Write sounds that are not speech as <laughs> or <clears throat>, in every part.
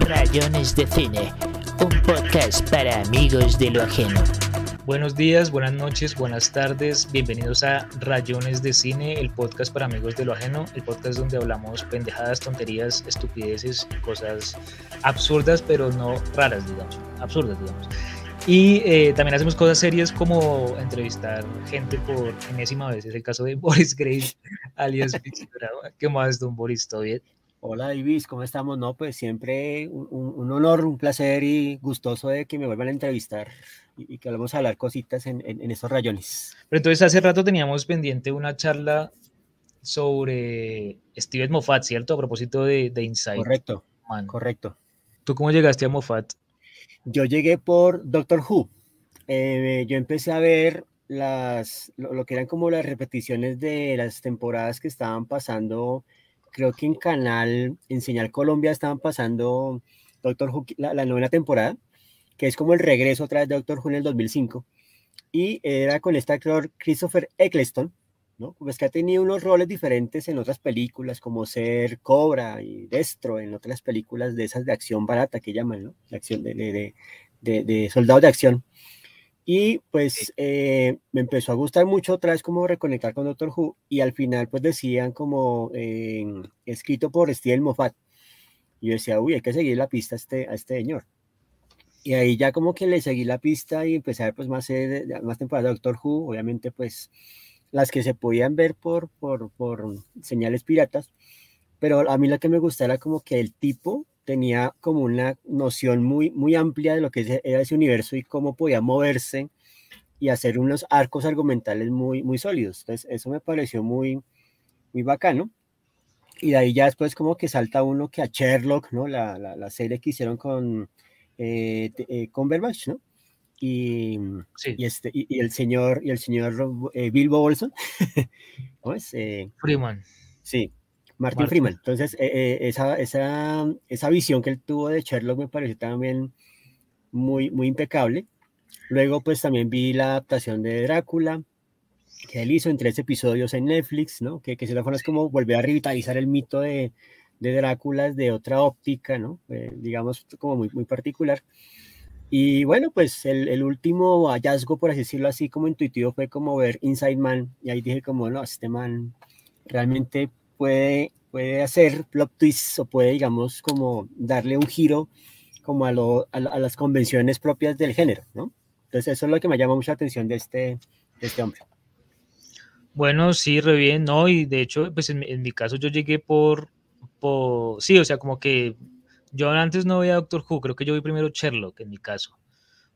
Rayones de Cine, un podcast para amigos de lo ajeno. Buenos días, buenas noches, buenas tardes, bienvenidos a Rayones de Cine, el podcast para amigos de lo ajeno, el podcast donde hablamos pendejadas, tonterías, estupideces, cosas absurdas, pero no raras, digamos, absurdas, digamos. Y eh, también hacemos cosas serias como entrevistar gente por enésima vez. Es el caso de <laughs> Boris Grace, alias ¿Qué más, don Boris? ¿Todo bien? Hola, Ibis, ¿cómo estamos? No, pues siempre un, honor, un placer y gustoso de que me vuelvan a entrevistar y, que vamos a hablar cositas en, en, estos rayones. Pero entonces hace rato teníamos pendiente una charla sobre Steven Moffat, ¿cierto? A propósito de, de Inside. Correcto, correcto. ¿Tú cómo llegaste a Moffat? Yo llegué por Doctor Who. Eh, yo empecé a ver las, lo, que eran como las repeticiones de las temporadas que estaban pasando, creo que en Canal, en Señal Colombia estaban pasando Doctor Who, la, la novena temporada, que es como el regreso otra vez de Doctor Who en el 2005. Y era con este actor Christopher Eccleston, ¿no? Pues que ha tenido unos roles diferentes en otras películas, como ser Cobra y Destro, en otras películas de esas de acción barata que llaman, ¿no? De acción de, de, de, de de acción. Y pues eh, me empezó a gustar mucho otra vez como reconectar con Doctor Who y al final pues decían como eh, escrito por Steven Moffat. Y yo decía, uy, hay que seguir la pista a este, a este señor. Y ahí ya como que le seguí la pista y empecé a ver pues más, más temporadas de Doctor Who, obviamente pues las que se podían ver por, por, por señales piratas, pero a mí lo que me gustaba era como que el tipo tenía como una noción muy, muy amplia de lo que era ese universo y cómo podía moverse y hacer unos arcos argumentales muy, muy sólidos. Entonces, eso me pareció muy, muy bacano. Y de ahí ya después como que salta uno que a Sherlock, ¿no? La, la, la serie que hicieron con, eh, eh, con Verbache, ¿no? y, y, este, y, el señor, y el señor eh, Bilbo Bolson, ¿cómo <laughs> es? Freeman. Sí, Martin, Freeman. Entonces, eh, esa, esa, esa visión que él tuvo de Sherlock me pareció también muy, muy impecable. Luego, pues también vi la adaptación de Drácula, que él hizo en tres episodios en Netflix, ¿no? Que, que de forma es como volver a revitalizar el mito de, de Drácula de otra óptica, ¿no? digamos, como muy, muy particular. Y bueno, pues el, el, último hallazgo, por así decirlo así, como intuitivo, fue como ver Inside Man. Y ahí dije como, no, este man realmente puede, puede hacer plot twists o puede, digamos, como darle un giro como a, lo, a, las convenciones propias del género, ¿no? Entonces eso es lo que me llama mucha atención de este, de este hombre. Bueno, sí, re bien, ¿no? Y de hecho, pues en, en mi caso yo llegué por, por, sí, o sea, como que yo antes no veía Doctor Who, creo que yo vi primero Sherlock en mi caso,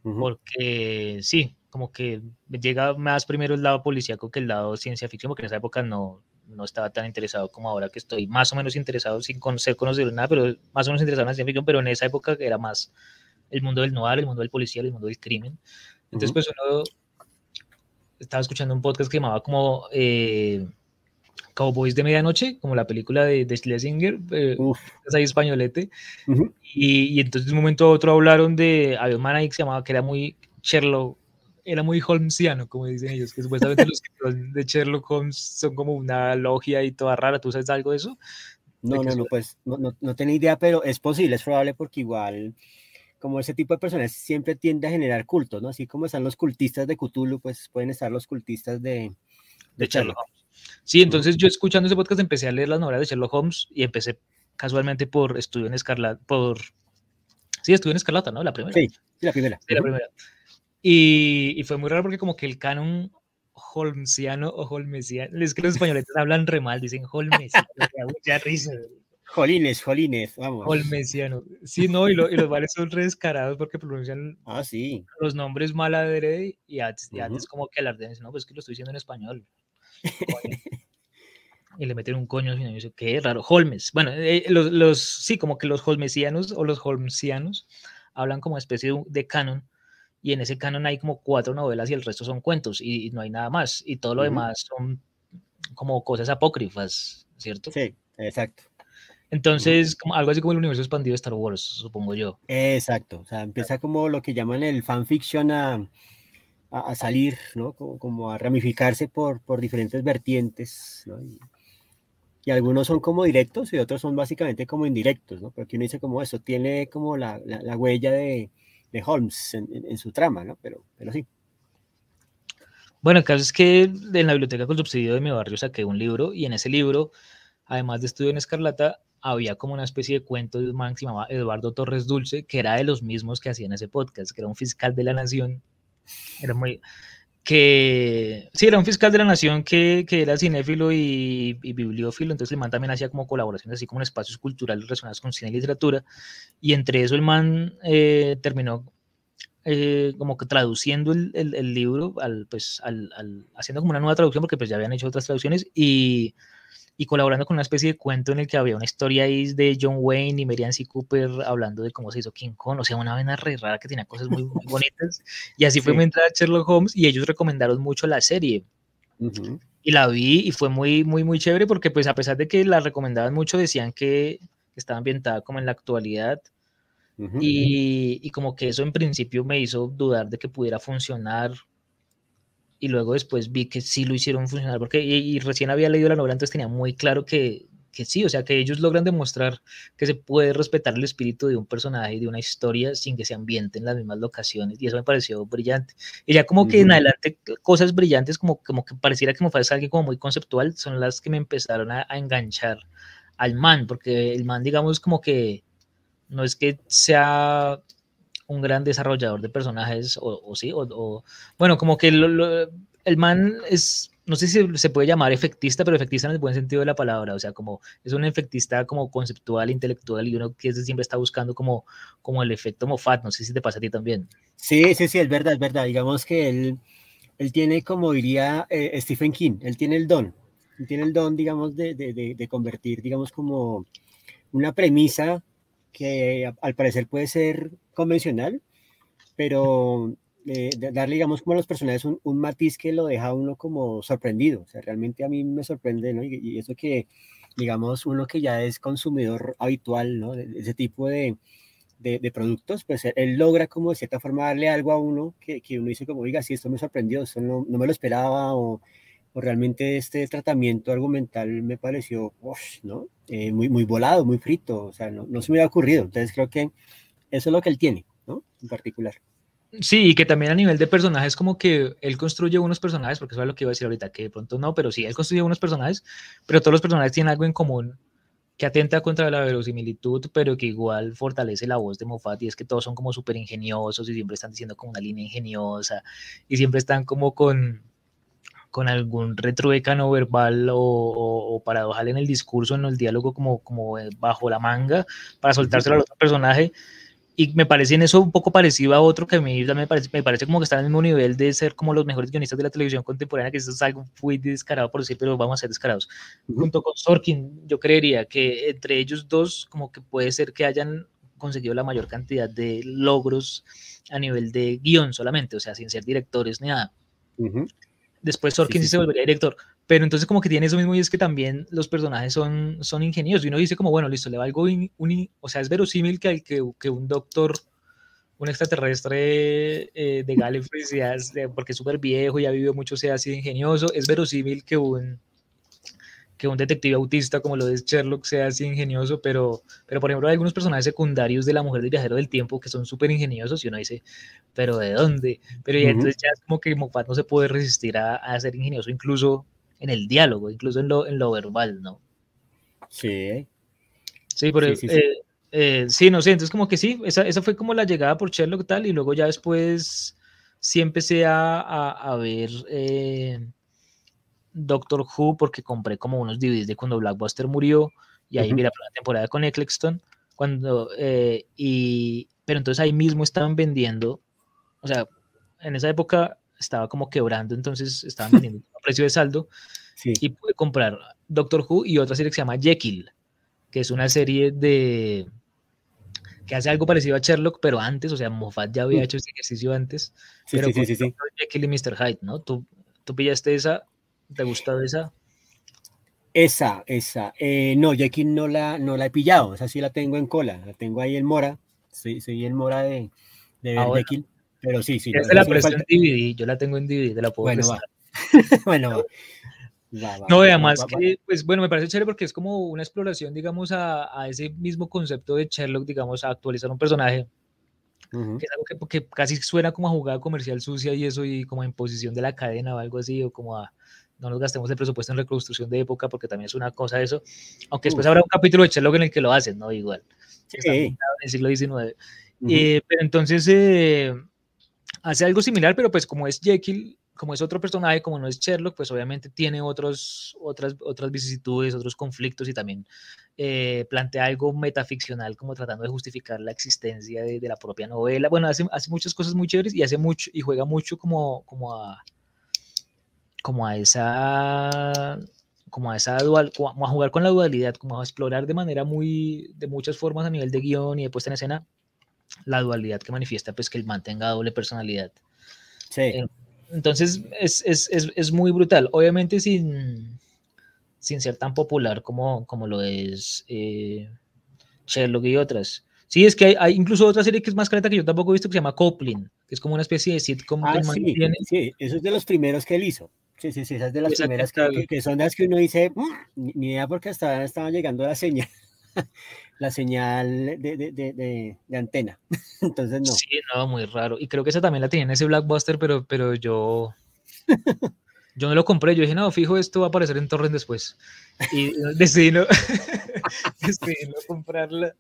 porque sí, como que llega más primero el lado policíaco que el lado ciencia ficción, porque en esa época no, no estaba tan interesado como ahora que estoy más o menos interesado sin conocer, conocer nada, pero más o menos interesado en la ciencia ficción, pero en esa época era más el mundo del noir, el mundo del policía, el mundo del crimen. Entonces, pues uno estaba escuchando un podcast que llamaba como... Eh, Cowboys de Medianoche, como la película de, de Schlesinger, eh, es ahí españolete. y, y, entonces de un momento a otro hablaron de, había un man ahí que se llamaba, que era muy Sherlock, era muy Holmesiano, como dicen ellos, que supuestamente los <laughs> de Sherlock Holmes son como una logia y toda rara. ¿Tú sabes algo de eso? No, no, no, pues no, no, no tenía idea, pero es posible, es probable porque igual como ese tipo de personas siempre tiende a generar cultos, ¿no? Así como están los cultistas de Cthulhu, pues pueden estar los cultistas de, de, Sherlock Holmes. Sí, entonces yo escuchando ese podcast empecé a leer las novelas de Sherlock Holmes y empecé casualmente por Estudio en Escarlata, por... Sí, Estudio en Escarlata, ¿no? La primera. Sí, la primera. Sí, la primera. Y, y, fue muy raro porque como que el canon holmesiano o holmesiano, es que los españoles <laughs> hablan re mal, dicen holmesiano, ya risa. Jolines, Jolines, vamos. Holmesiano. Sí, no, y, lo, y los vales son re descarados porque pronuncian ah, sí. los nombres mal adrede y antes, uh -huh. como que alardean, no, pues que lo estoy diciendo en español. <laughs> y le meten un coño y dice, qué raro, Holmes. Bueno, eh, los, los, sí, como que los holmesianos o los holmesianos hablan como especie de, de, canon y en ese canon hay como cuatro novelas y el resto son cuentos y, y no hay nada más y todo lo uh -huh. demás son como cosas apócrifas, ¿cierto? Sí, exacto. Entonces, como, algo así como el universo expandido de Star Wars, supongo yo. Exacto, o sea, empieza como lo que llaman el fanfiction a, a, a salir, ¿no? Como, como, a ramificarse por, por diferentes vertientes, ¿no? Y, y algunos son como directos y otros son básicamente como indirectos, ¿no? Porque uno dice como eso, tiene como la, la, huella de, de Holmes en, en, su trama, ¿no? Pero, pero sí. Bueno, el caso es que en la biblioteca con subsidio de mi barrio saqué un libro y en ese libro, además de Estudio en Escarlata, había como una especie de cuento de un man que se llamaba Eduardo Torres Dulce, que era de los mismos que hacían ese podcast, que era un fiscal de la nación. Era muy, que sí, era un fiscal de la nación que, que era cinéfilo y, bibliófilo, entonces el man también hacía como colaboraciones así como en espacios culturales relacionados con cine y literatura, y entre eso el man eh, terminó eh, como que traduciendo el, el, libro, al, pues, al, al, haciendo como una nueva traducción, porque pues ya habían hecho otras traducciones, y y colaborando con una especie de cuento en el que había una historia ahí de John Wayne y Merian C. Cooper hablando de cómo se hizo King Kong, o sea, una vena re rara que tenía cosas muy, <laughs> bonitas. Y así fue mi entrada a Sherlock Holmes y ellos recomendaron mucho la serie. Y la vi y fue muy, muy, muy chévere porque pues a pesar de que la recomendaban mucho, decían que estaba ambientada como en la actualidad. y, y como que eso en principio me hizo dudar de que pudiera funcionar y luego después vi que sí lo hicieron funcionar, porque y, recién había leído la novela, entonces tenía muy claro que, que, sí, o sea, que ellos logran demostrar que se puede respetar el espíritu de un personaje y de una historia sin que se ambiente en las mismas locaciones, y eso me pareció brillante. Y ya como que en adelante cosas brillantes, como, como que pareciera que me parece alguien como muy conceptual, son las que me empezaron a, a enganchar al man, porque el man, digamos, como que no es que sea un gran desarrollador de personajes, o, sí, o, bueno, como que el man es, no sé si se puede llamar efectista, pero efectista en el buen sentido de la palabra, o sea, como es un efectista como conceptual, intelectual, y uno que siempre está buscando como, como el efecto Moffat, no sé si te pasa a ti también. Sí, sí, sí, es verdad, es verdad, digamos que él, él tiene, como diría eh, Stephen King, él tiene el don, él tiene el don, digamos, de, de convertir, digamos, como una premisa que al parecer puede ser convencional, pero eh, darle, digamos, como a los personajes un, matiz que lo deja uno como sorprendido. O sea, realmente a mí me sorprende, ¿no? Y, eso que, digamos, uno que ya es consumidor habitual, ¿no? De, ese tipo de, de, productos, pues él logra como de cierta forma darle algo a uno que, que uno dice como, oiga, sí, esto me sorprendió, esto no, no me lo esperaba, o, o, realmente este tratamiento argumental me pareció, ¿no? Eh, muy, muy volado, muy frito, o sea, no, no se me había ocurrido. Entonces creo que eso es lo que él tiene, ¿no? En particular. Sí, y que también a nivel de personajes, como que él construye unos personajes, porque eso es lo que iba a decir ahorita, que de pronto no, pero sí, él construye unos personajes, pero todos los personajes tienen algo en común que atenta contra la verosimilitud, pero que igual fortalece la voz de Moffat, y es que todos son como súper ingeniosos y siempre están diciendo como una línea ingeniosa, y siempre están como con, con algún retruécano verbal o, o, paradojal en el discurso, en el diálogo, como, como bajo la manga, para soltárselo al otro personaje y me parece en eso un poco parecido a otro que a mí me parece, me parece como que está en el mismo nivel de ser como los mejores guionistas de la televisión contemporánea, que eso es algo muy descarado por decir, pero vamos a ser descarados. Junto con Sorkin, yo creería que entre ellos dos, como que puede ser que hayan conseguido la mayor cantidad de logros a nivel de guion solamente, o sea, sin ser directores ni nada. Después Sorkin sí, se volvería director, pero entonces como que tiene eso mismo y es que también los personajes son, son ingeniosos y uno dice como, bueno, listo, le va algo, un, o sea, es verosímil que, que, que un doctor, un extraterrestre eh, de Gallifrey, porque es súper viejo y ha vivido mucho, sea así ingenioso, es verosímil que un, que un detective autista como lo es Sherlock sea así ingenioso, pero, pero por ejemplo hay algunos personajes secundarios de la mujer del viajero del tiempo que son súper ingeniosos y uno dice, pero ¿de dónde? Pero ya entonces ya es como que Moffat no se puede resistir a, a ser ingenioso incluso en el diálogo, incluso en lo, en lo verbal, ¿no? Sí. Sí, pero, sí, eh, eh, sí, no sé, entonces como que sí, esa, esa, fue como la llegada por Sherlock tal, y luego ya después sí empecé a, a, ver eh, Doctor Who porque compré como unos DVDs de cuando Blackbuster murió, y ahí vi la temporada con Eccleston, cuando, y, pero entonces ahí mismo estaban vendiendo, o sea, en esa época estaba como quebrando, entonces estaban <laughs> vendiendo a precio de saldo y pude comprar Doctor Who y otra serie que se llama Jekyll, que es una serie de que hace algo parecido a Sherlock, pero antes, o sea, Moffat ya había hecho ese ejercicio antes, sí, pero sí, sí, sí, Jekyll y Mr. Hyde, ¿no? ¿Tú, ¿Tú pillaste esa? ¿Te gustó esa? Esa, esa. Eh, no, Jekyll no la, no la he pillado, esa sí la tengo en cola, la tengo ahí en mora, soy, soy en mora de, de ver Jekyll. Pero sí, sí. Esa la presté en DVD, yo la tengo en DVD, te la puedo Bueno, va. <laughs> bueno, no, además que, pues bueno, me parece chévere porque es como una exploración, digamos, a, a, ese mismo concepto de Sherlock, digamos, a actualizar un personaje. Que es algo que, que, casi suena como a jugada comercial sucia y eso, y como a imposición de la cadena o algo así, o como a no nos gastemos el presupuesto en reconstrucción de época, porque también es una cosa eso. Aunque después habrá un capítulo de Sherlock en el que lo hacen, ¿no? Igual. Sí. En el siglo XIX. Eh, pero entonces eh, hace algo similar, pero pues como es Jekyll, como es otro personaje, como no es Sherlock, pues obviamente tiene otros, otras, otras vicisitudes, otros conflictos y también eh, plantea algo metaficcional, como tratando de justificar la existencia de, la propia novela. Bueno, hace, hace, muchas cosas muy chéveres y hace mucho y juega mucho como, como a como a esa como a esa dual, como a jugar con la dualidad, como a explorar de manera muy, de muchas formas a nivel de guion y de puesta en escena, la dualidad que manifiesta pues que el mantenga doble personalidad. Sí. Eh, entonces es, es, es, es, muy brutal, obviamente sin, sin ser tan popular como, como lo es eh, Sherlock y otras. Sí, es que hay, hay, incluso otra serie que es más careta que yo tampoco he visto que se llama Coplin, que es como una especie de sitcom ah, que sí. Sí, eso es de los primeros que él hizo. Sí, sí, sí, esas de las primeras que, que, son las que uno dice, mmm, ni, idea porque hasta estaba llegando la señal, <laughs> la señal de, de, de, de, antena. <laughs> Entonces, no. Sí, no, muy raro. Y creo que esa también la tenía en ese Blackbuster, pero, pero yo, <laughs> yo no lo compré. Yo dije, no, fijo, esto va a aparecer en Torrent después. Y decidí no, decidí no comprarla.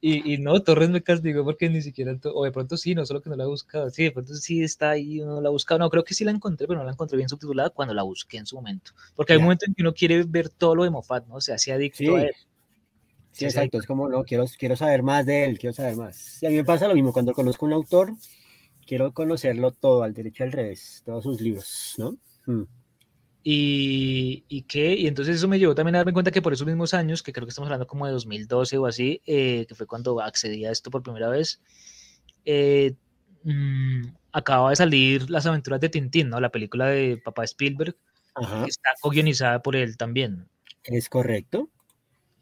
Y, y, no, Torres me castigó porque ni siquiera, o de pronto sí, no solo que no la he buscado, sí, de pronto sí está ahí, uno la ha buscado, no, creo que sí la encontré, pero no la encontré bien subtitulada cuando la busqué en su momento, porque hay un momento en que uno quiere ver todo lo de Moffat, ¿no? O sea, se adicto sí. a él. Sí, exacto, es como, no, quiero, quiero saber más de él, quiero saber más. Y a mí me pasa lo mismo, cuando conozco un autor, quiero conocerlo todo, al derecho al revés, todos sus libros, ¿no? Mm. Y, y qué, y entonces eso me llevó también a darme cuenta que por esos mismos años, que creo que estamos hablando como de 2012 o así, eh, que fue cuando accedí a esto por primera vez, eh, mmm, acababa de salir Las aventuras de Tintín, ¿no? La película de Papá Spielberg, Ajá. que está co-guionizada por él también. Es correcto.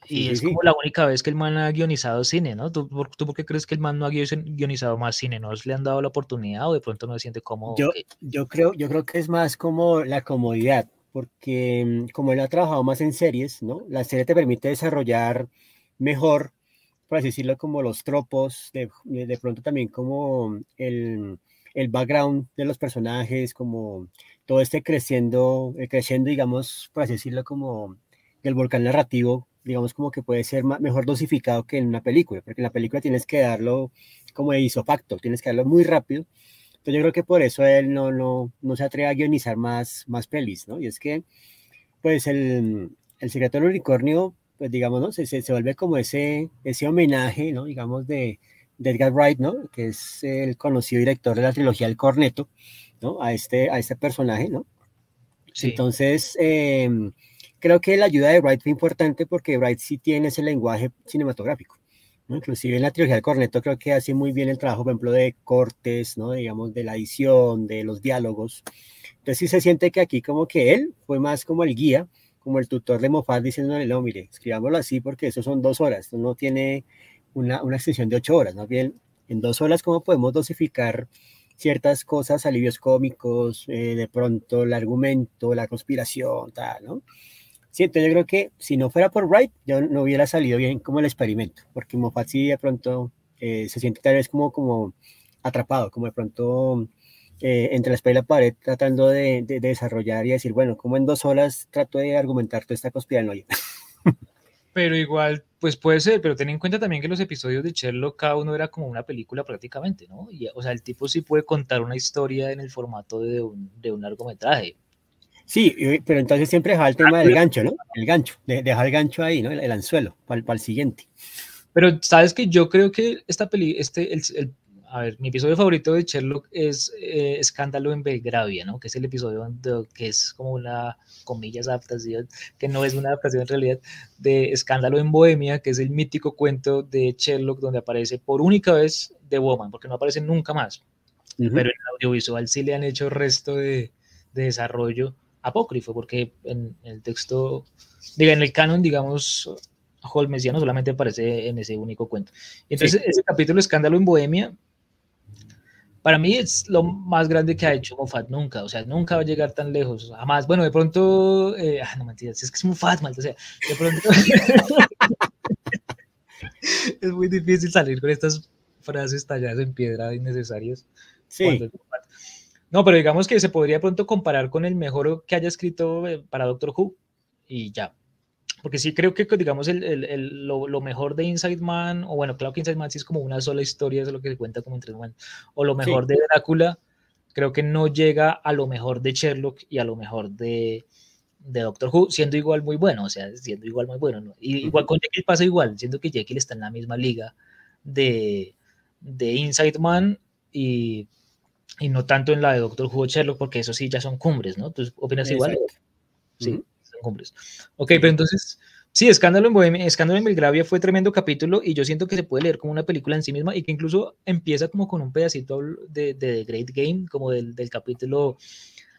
Y Sí, es sí, como la única vez que el man ha guionizado cine, ¿no? ¿Tú, por, ¿Tú por qué crees que el man no ha guionizado más cine? ¿No le han dado la oportunidad o de pronto no se siente cómodo? Yo, yo, creo, yo creo que es más como la comodidad, porque mm, como él ha trabajado más en series, ¿no? La serie te permite desarrollar mejor, por así decirlo, como los tropos, de, de pronto también como el, el background de los personajes, como todo este creciendo, creciendo, digamos, por así decirlo, como el volcán narrativo, digamos, como que puede ser ma- mejor dosificado que en una película, porque en la película tienes que darlo como de isofacto, tienes que darlo muy rápido. Entonces yo creo que por eso él no, no, no se atreve a guionizar más, más pelis, ¿no? Y es que, pues, el, el secreto del unicornio, pues, digamos, ¿no? Se, se, se vuelve como ese, ese homenaje, ¿no? Digamos, de, de Edgar Wright, ¿no? Que es el conocido director de la trilogía El Corneto, ¿no? A este, a este personaje, ¿no? Sí. Entonces, eh, creo que la ayuda de Wright fue importante porque Wright sí tiene ese lenguaje cinematográfico. ¿no? Inclusive en la trilogía del Corneto creo que hace muy bien el trabajo, por ejemplo, de cortes, ¿no? digamos, de la edición, de los diálogos. Entonces sí se siente que aquí como que él fue más como el guía, como el tutor de Moffat diciéndole, no, mire, escribámoslo así porque eso son dos horas, esto no tiene una, una extensión de ocho horas, más bien en dos horas cómo podemos dosificar ciertas cosas, alivios cómicos, eh, de pronto el argumento, la conspiración, tal, ¿no? Sí, yo creo que si no fuera por Wright, yo no hubiera salido bien como el experimento, porque Moffat sí de pronto eh, se siente tal vez como, como atrapado, como de pronto eh, entre la espalda y la pared, tratando de, de, de, desarrollar y decir, bueno, como en dos horas trato de argumentar toda esta conspiranoia. <laughs> Pero igual, pues puede ser, pero ten en cuenta también que los episodios de Sherlock cada uno era como una película prácticamente, ¿no? O sea, el tipo sí puede contar una historia en el formato de un largometraje. Sí, pero entonces siempre deja el tema del gancho, ¿no? El gancho, de, deja el gancho ahí, ¿no? El, el anzuelo, para, para, el siguiente. Pero sabes que yo creo que esta peli, este, el, el, a ver, mi episodio favorito de Sherlock es eh, Escándalo en Belgravia, ¿no? Que es el episodio donde, que es como una, comillas, adaptación, que no es una adaptación en realidad, de Escándalo en Bohemia, que es el mítico cuento de Sherlock donde aparece por única vez The Woman, porque no aparece nunca más. Uh -huh. Pero en el audiovisual sí le han hecho resto de, de desarrollo apócrifo, porque en, el texto, diga, en el canon, digamos, Holmesiano solamente aparece en ese único cuento. Entonces, sí. ese capítulo Escándalo en Bohemia para mí es lo más grande que ha hecho Moffat nunca, o sea, nunca va a llegar tan lejos, jamás. Bueno, de pronto, eh, ah, no mentiras, es que es Moffat, mal, o sea, de pronto <laughs> es muy difícil salir con estas frases talladas en piedra innecesarias. Sí. No, pero digamos que se podría pronto comparar con el mejor que haya escrito eh, para Doctor Who y ya. Porque sí creo que, digamos, el, el, lo, lo, mejor de Inside Man, o bueno, claro que Inside Man sí es como una sola historia, es lo que se cuenta como entre Man, o lo mejor de Drácula, creo que no llega a lo mejor de Sherlock y a lo mejor de, de Doctor Who, siendo igual muy bueno, o sea, siendo igual muy bueno. ¿no? Y, igual con Jekyll pasa igual, siendo que Jekyll está en la misma liga de, de Inside Man y, y, no tanto en la de Doctor Who Sherlock, porque eso sí ya son cumbres, ¿no? ¿Tú opinas igual? Sí cumbres. Ok, pero entonces, sí, Escándalo en Bohemia, Escándalo en Belgravia fue tremendo capítulo y yo siento que se puede leer como una película en sí misma y que incluso empieza como con un pedacito de, de Great Game, como del, del capítulo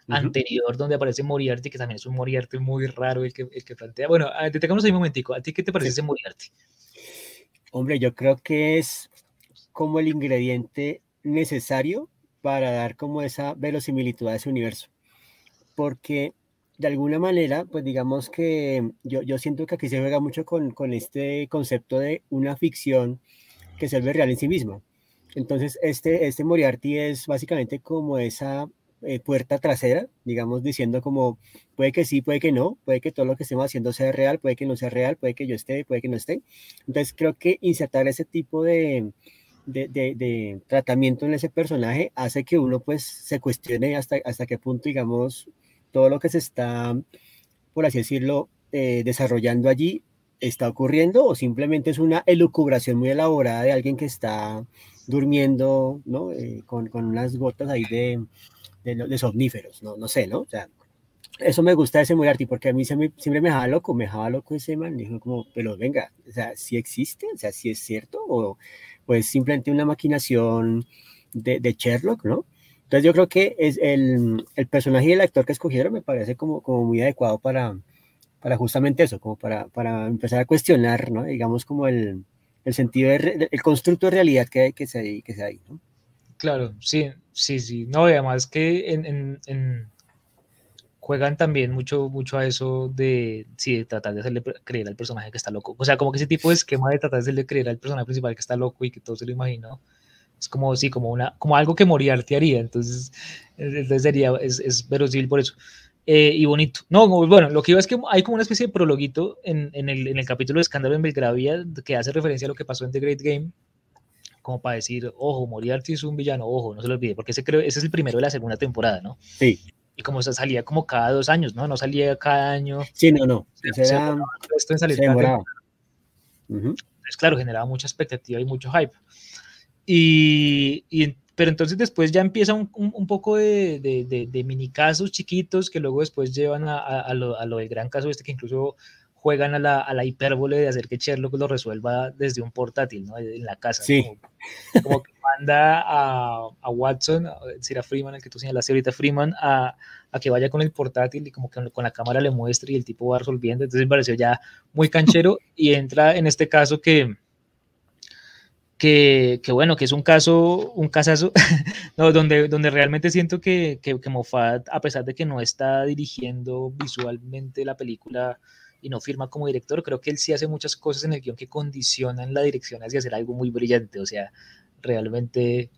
anterior donde aparece Moriarty, que también es un Moriarty muy raro el que, el que plantea. Bueno, detengamos ahí un momentico. ¿A ti qué te parece ese Moriarty? Hombre, yo creo que es como el ingrediente necesario para dar como esa verosimilitud a ese universo. Porque de alguna manera, pues digamos que yo, yo siento que aquí se juega mucho con, con, este concepto de una ficción que se ve real en sí misma. Entonces, este, este Moriarty es básicamente como esa eh, puerta trasera, digamos, diciendo como, puede que sí, puede que no, puede que todo lo que estemos haciendo sea real, puede que no sea real, puede que yo esté, puede que no esté. Entonces, creo que insertar ese tipo de, de, de, de tratamiento en ese personaje hace que uno pues se cuestione hasta, hasta qué punto, digamos, todo lo que se está, por así decirlo, eh, desarrollando allí está ocurriendo o simplemente es una elucubración muy elaborada de alguien que está durmiendo, ¿no? Eh, con, con, unas gotas ahí de, de, de, somníferos, ¿no? No sé, ¿no? O sea, eso me gusta de ese Moriarty porque a mí se me, siempre me dejaba loco, me dejaba loco ese man, dijo como, pero venga, o sea, si existe, o sea, si es cierto o, o es simplemente una maquinación de, de Sherlock, ¿no? Entonces yo creo que es el, el, personaje y el actor que escogieron me parece como, como muy adecuado para, para justamente eso, como para, para empezar a cuestionar, ¿no? digamos, como el, el sentido, de, el constructo de realidad que, que, se, que se ahí. ¿no? Claro, sí, sí, sí. No, y además que en, en, en, juegan también mucho, mucho a eso de, sí, de tratar de hacerle creer al personaje que está loco. O sea, como que ese tipo de esquema de tratar de hacerle creer al personaje principal que está loco y que todo se lo imaginó es como, sí, como, una, como algo que Moriarty haría, entonces, entonces sería, es, es verosímil por eso. Eh, y bonito. No, bueno, lo que iba es que hay como una especie de prologuito en, en, el, en el capítulo de Escándalo en Belgravia que hace referencia a lo que pasó en The Great Game, como para decir, ojo, Moriarty es un villano, ojo, no se lo olvide, porque ese, creo, ese es el primero de la segunda temporada, ¿no? Sí. Y como se salía como cada dos años, ¿no? No salía cada año. Sí, no, no. Se, se, era, esto en salir cada uh -huh. Entonces, claro, generaba mucha expectativa y mucho hype. Y, y, pero entonces después ya empieza un, un, un poco de, de, de, de, mini casos chiquitos que luego después llevan a, a, a, lo, a, lo, del gran caso este que incluso juegan a la, a la hipérbole de hacer que Sherlock lo resuelva desde un portátil, ¿no? En la casa. Sí. Como, como, que manda a, a Watson, a Freeman, el que tú señalaste ahorita, Freeman, a, a que vaya con el portátil y como que con la cámara le muestre y el tipo va resolviendo. Entonces me pareció ya muy canchero y entra en este caso que que, que, bueno, que es un caso, un casazo, <laughs> no, donde, donde realmente siento que, que, que, Moffat, a pesar de que no está dirigiendo visualmente la película y no firma como director, creo que él sí hace muchas cosas en el guion que condicionan la dirección hacia hacer algo muy brillante, o sea, realmente,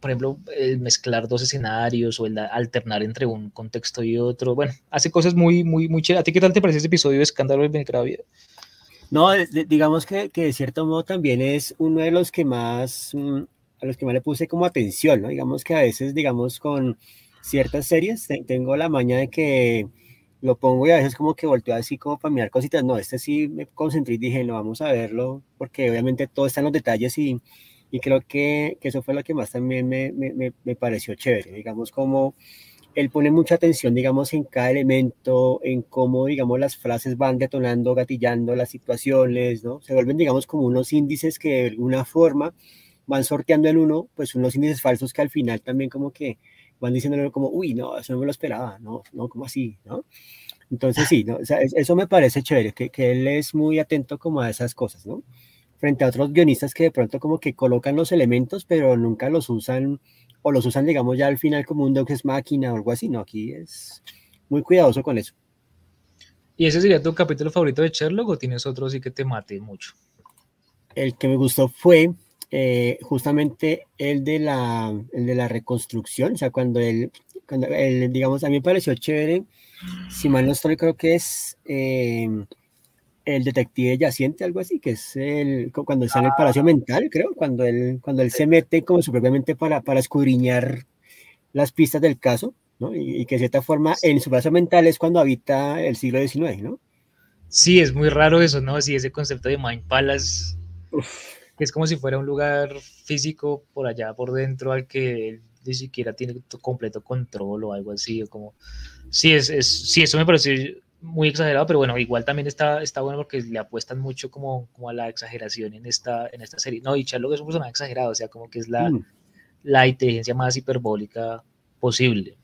por ejemplo, el mezclar dos escenarios o el alternar entre un contexto y otro, bueno, hace cosas muy, muy, muy chéveres. ¿A ti qué tal te parece ese episodio de Escándalo de Belgravia? No, digamos que, que, de cierto modo también es uno de los que más, mm, a los que más le puse como atención, ¿no? Digamos que a veces, digamos, con ciertas series, tengo la maña de que lo pongo y a veces como que volteo así como para mirar cositas. No, este sí me concentré y dije, no, vamos a verlo, porque obviamente todo está en los detalles y, y creo que, que, eso fue lo que más también me, me, me pareció chévere, digamos, como él pone mucha atención, digamos, en cada elemento, en cómo, digamos, las frases van detonando, gatillando las situaciones, ¿no? Se vuelven, digamos, como unos índices que de alguna forma van sorteando en uno, pues unos índices falsos que al final también como que van diciéndole como, uy, no, eso no me lo esperaba, no, no, como así, ¿no? Entonces sí, ¿no? O sea, eso me parece chévere, que, que él es muy atento como a esas cosas, ¿no? frente a otros guionistas que de pronto como que colocan los elementos, pero nunca los usan, o los usan, digamos, ya al final como un Deus máquina o algo así, no, aquí es muy cuidadoso con eso. ¿Y ese sería tu capítulo favorito de Sherlock o tienes otro así que te mate mucho? El que me gustó fue eh, justamente el de, la, el de la reconstrucción, o sea, cuando él, cuando él, digamos, a mí me pareció chévere, si mal no estoy, creo que es... Eh, el detective yaciente, algo así, que es el, cuando está en el Palacio Mental, creo, cuando él, cuando él se mete como su propiamente para, para escudriñar las pistas del caso, ¿no? Y, que de cierta forma en su Palacio Mental es cuando habita el siglo XIX, ¿no? Sí, es muy raro eso, ¿no? Sí, ese concepto de Mind Palace, es como si fuera un lugar físico por allá, por dentro, al que él ni siquiera tiene completo control o algo así, o como... Sí, es, es, sí, eso me parece muy exagerado, pero bueno, igual también está, está bueno porque le apuestan mucho como, como a la exageración en esta, en esta serie. No, y Sherlock es un personaje exagerado, o sea, como que es la, mm. la inteligencia más hiperbólica posible.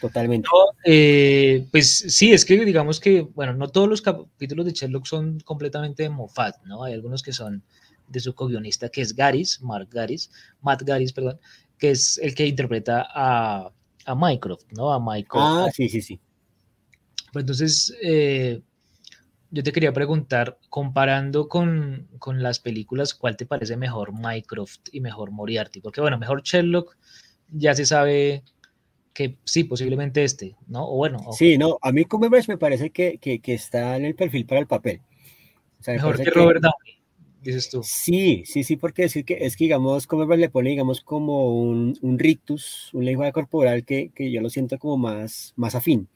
Totalmente. Eh, pues sí, es que digamos que, bueno, no todos los capítulos de Sherlock son completamente de Moffat, ¿no? Hay algunos que son de su co-guionista, que es Garis, Mark Garis, Matt Garis, perdón, que es el que interpreta a, a Mycroft, ¿no? A Michael. Ah, sí, sí, sí. Pues entonces, eh, yo te quería preguntar, comparando con, con, las películas, ¿cuál te parece mejor Mycroft y mejor Moriarty? Porque bueno, mejor Sherlock ya se sabe que sí, posiblemente este, ¿no? O bueno. Sí, no, a mí Cumberbatch me parece que, que, que, está en el perfil para el papel. mejor que Robert Downey, dices tú. Sí, sí, sí, porque es que, es que digamos, Cumberbatch le pone, digamos, como un, un rictus, un lenguaje corporal que, que yo lo siento como más, más afín.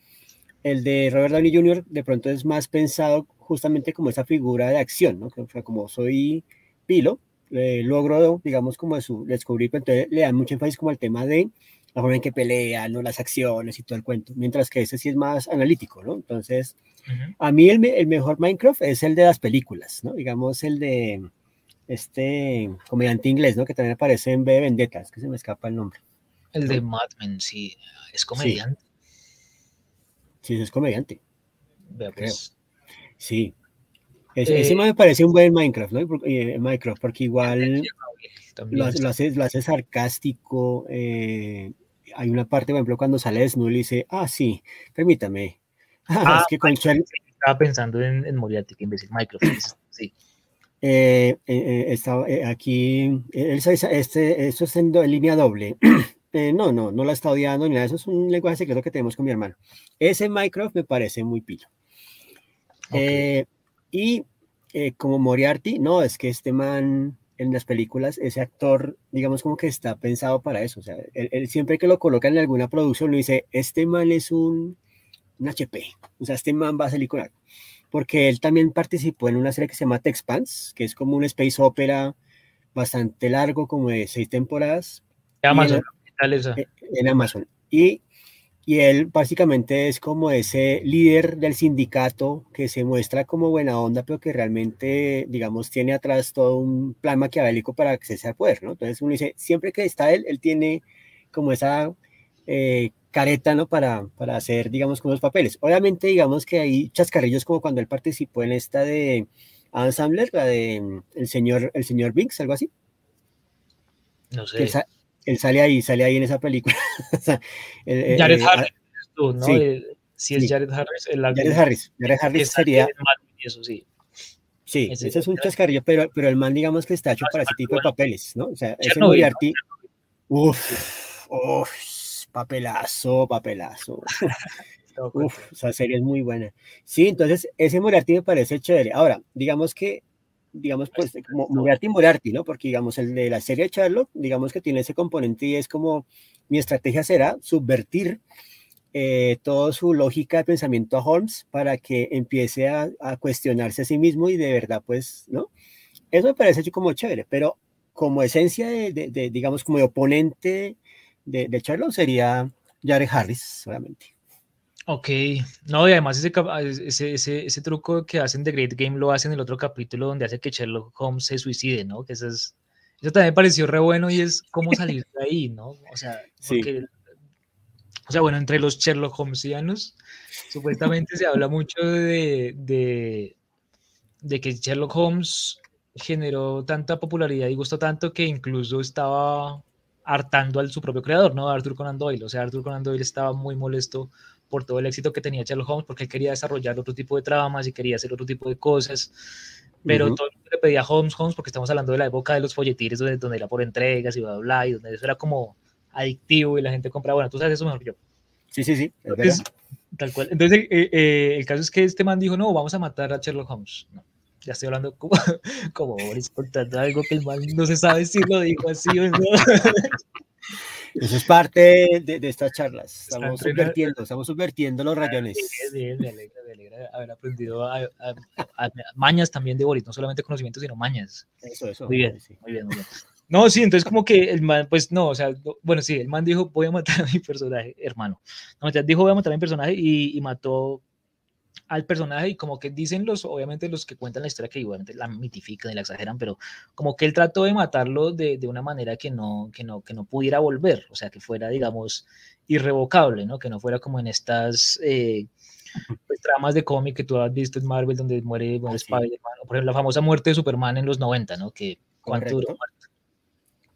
El de Robert Downey Jr. de pronto es más pensado justamente como esa figura de acción, ¿no? como soy pilo, logro, digamos, como de su descubrir, pero entonces le dan mucho énfasis como al tema de la forma en que pelea, ¿no? Las acciones y todo el cuento, mientras que ese sí es más analítico, ¿no? Entonces, a mí el, el, mejor Minecraft es el de las películas, ¿no? Digamos el de este comediante inglés, ¿no? Que también aparece en B de Vendetta, que se me escapa el nombre. El de Mad Men, sí, es comediante. Sí, es comediante. Pues. Sí. ese eh, me parece un buen Minecraft, ¿no? Eh, Minecraft, porque igual lo, hace, sarcástico. Eh, hay una parte, por ejemplo, cuando sale desnudo y dice, ah, sí, permítame. <laughs> Ah, es que con Estaba pensando en, en Moriarty, que imbécil, Minecraft. sí. estaba aquí, este, esto es en, en línea doble. <clears throat> Eh, no, no, no la está odiando ni nada. Eso es un lenguaje secreto que tenemos con mi hermano. Ese Minecraft me parece muy pilo. Eh, y eh, como Moriarty, no, es que este man en las películas, ese actor, digamos como que está pensado para eso. O sea, él, siempre que lo coloca en alguna producción, lo dice, este man es un, un HP. O sea, este man va a salir con algo. Porque él también participó en una serie que se llama Texpans, que es como un space opera bastante largo, como de seis temporadas. Amazon. Eh, en Amazon. Y, y él básicamente es como ese líder del sindicato que se muestra como buena onda, pero que realmente, digamos, tiene atrás todo un plan maquiavélico para acceder al poder, ¿no? Entonces uno dice, siempre que está él, él tiene como esa eh, careta, ¿no? Para, para hacer, digamos, como los papeles. Obviamente, digamos que hay chascarrillos como cuando él participó en esta de Adam Sandler, la de mm, el señor, el señor Binks, algo así. No sé él sale ahí, sale ahí en esa película. <laughs> Jared eh, Harris, tú, ¿no? Sí, si es Jared Harris, el Jared Harris, Jared Harris sería. Eso sí. Sí, ese, es un chascarrillo, pero, pero el man, digamos que está hecho para ese tipo de papeles, ¿no? O sea, ese Moriarty. Uf, uf, papelazo, papelazo. <laughs> Uf, esa serie es muy buena. Sí, entonces ese Moriarty me parece chévere. Ahora, digamos que digamos, pues, como Moriarty Moriarty, ¿no? Porque, digamos, el de la serie de Sherlock, digamos que tiene ese componente y es como, mi estrategia será subvertir eh, toda su lógica de pensamiento a Holmes para que empiece a, cuestionarse a sí mismo y de verdad, pues, ¿no? Eso me parece como chévere, pero como esencia de, de, digamos, como de oponente de, de Sherlock sería Jared Harris, solamente. Ok, no, y además ese, ese, ese, truco que hacen de Great Game lo hacen en el otro capítulo donde hace que Sherlock Holmes se suicide, ¿no? Que eso, es, eso también me pareció re bueno y es cómo salir de ahí, ¿no? O sea, porque, o sea, bueno, entre los Sherlock Holmesianos, supuestamente se habla mucho de, de, de, que Sherlock Holmes generó tanta popularidad y gustó tanto que incluso estaba hartando al su propio creador, ¿no? Arthur Conan Doyle. O sea, Arthur Conan Doyle estaba muy molesto por todo el éxito que tenía Sherlock Holmes porque él quería desarrollar otro tipo de tramas y quería hacer otro tipo de cosas. Pero todo el mundo le pedía Holmes, Holmes, porque estamos hablando de la época de los folletines donde, donde era por entregas y bla, bla, y donde eso era como adictivo y la gente compraba, bueno, tú sabes eso mejor que yo. Sí, sí, sí. Entonces, tal cual. Entonces, eh, eh, el caso es que este man dijo, no, vamos a matar a Sherlock Holmes. No, ya estoy hablando como, <laughs> como Boris contando algo que el man no se sabe si lo dijo así o no. <laughs> Eso es parte de, de estas charlas. Estamos subvertiendo, estamos subvertiendo los rayones. Bien, me alegra, me alegra haber aprendido a, a, a, mañas también de Boris, no solamente conocimientos, sino mañas. Eso, eso. Muy bien, sí. muy bien, muy bien. No, sí, entonces como que el man, pues no, o sea, bueno, sí, el man dijo, voy a matar a mi personaje, hermano. No, dijo, voy a matar a mi personaje y, y mató al personaje y como que dicen los, obviamente los que cuentan la historia que igualmente la mitifican y la exageran, pero como que él trató de matarlo de, de, una manera que no, que, no, que no pudiera volver, o sea, que fuera, digamos, irrevocable, ¿no? Que no fuera como en estas eh, pues, tramas de cómic que tú has visto en Marvel donde muere, muere Spider-Man, por ejemplo, la famosa muerte de Superman en los 90, ¿no? Que cuánto duró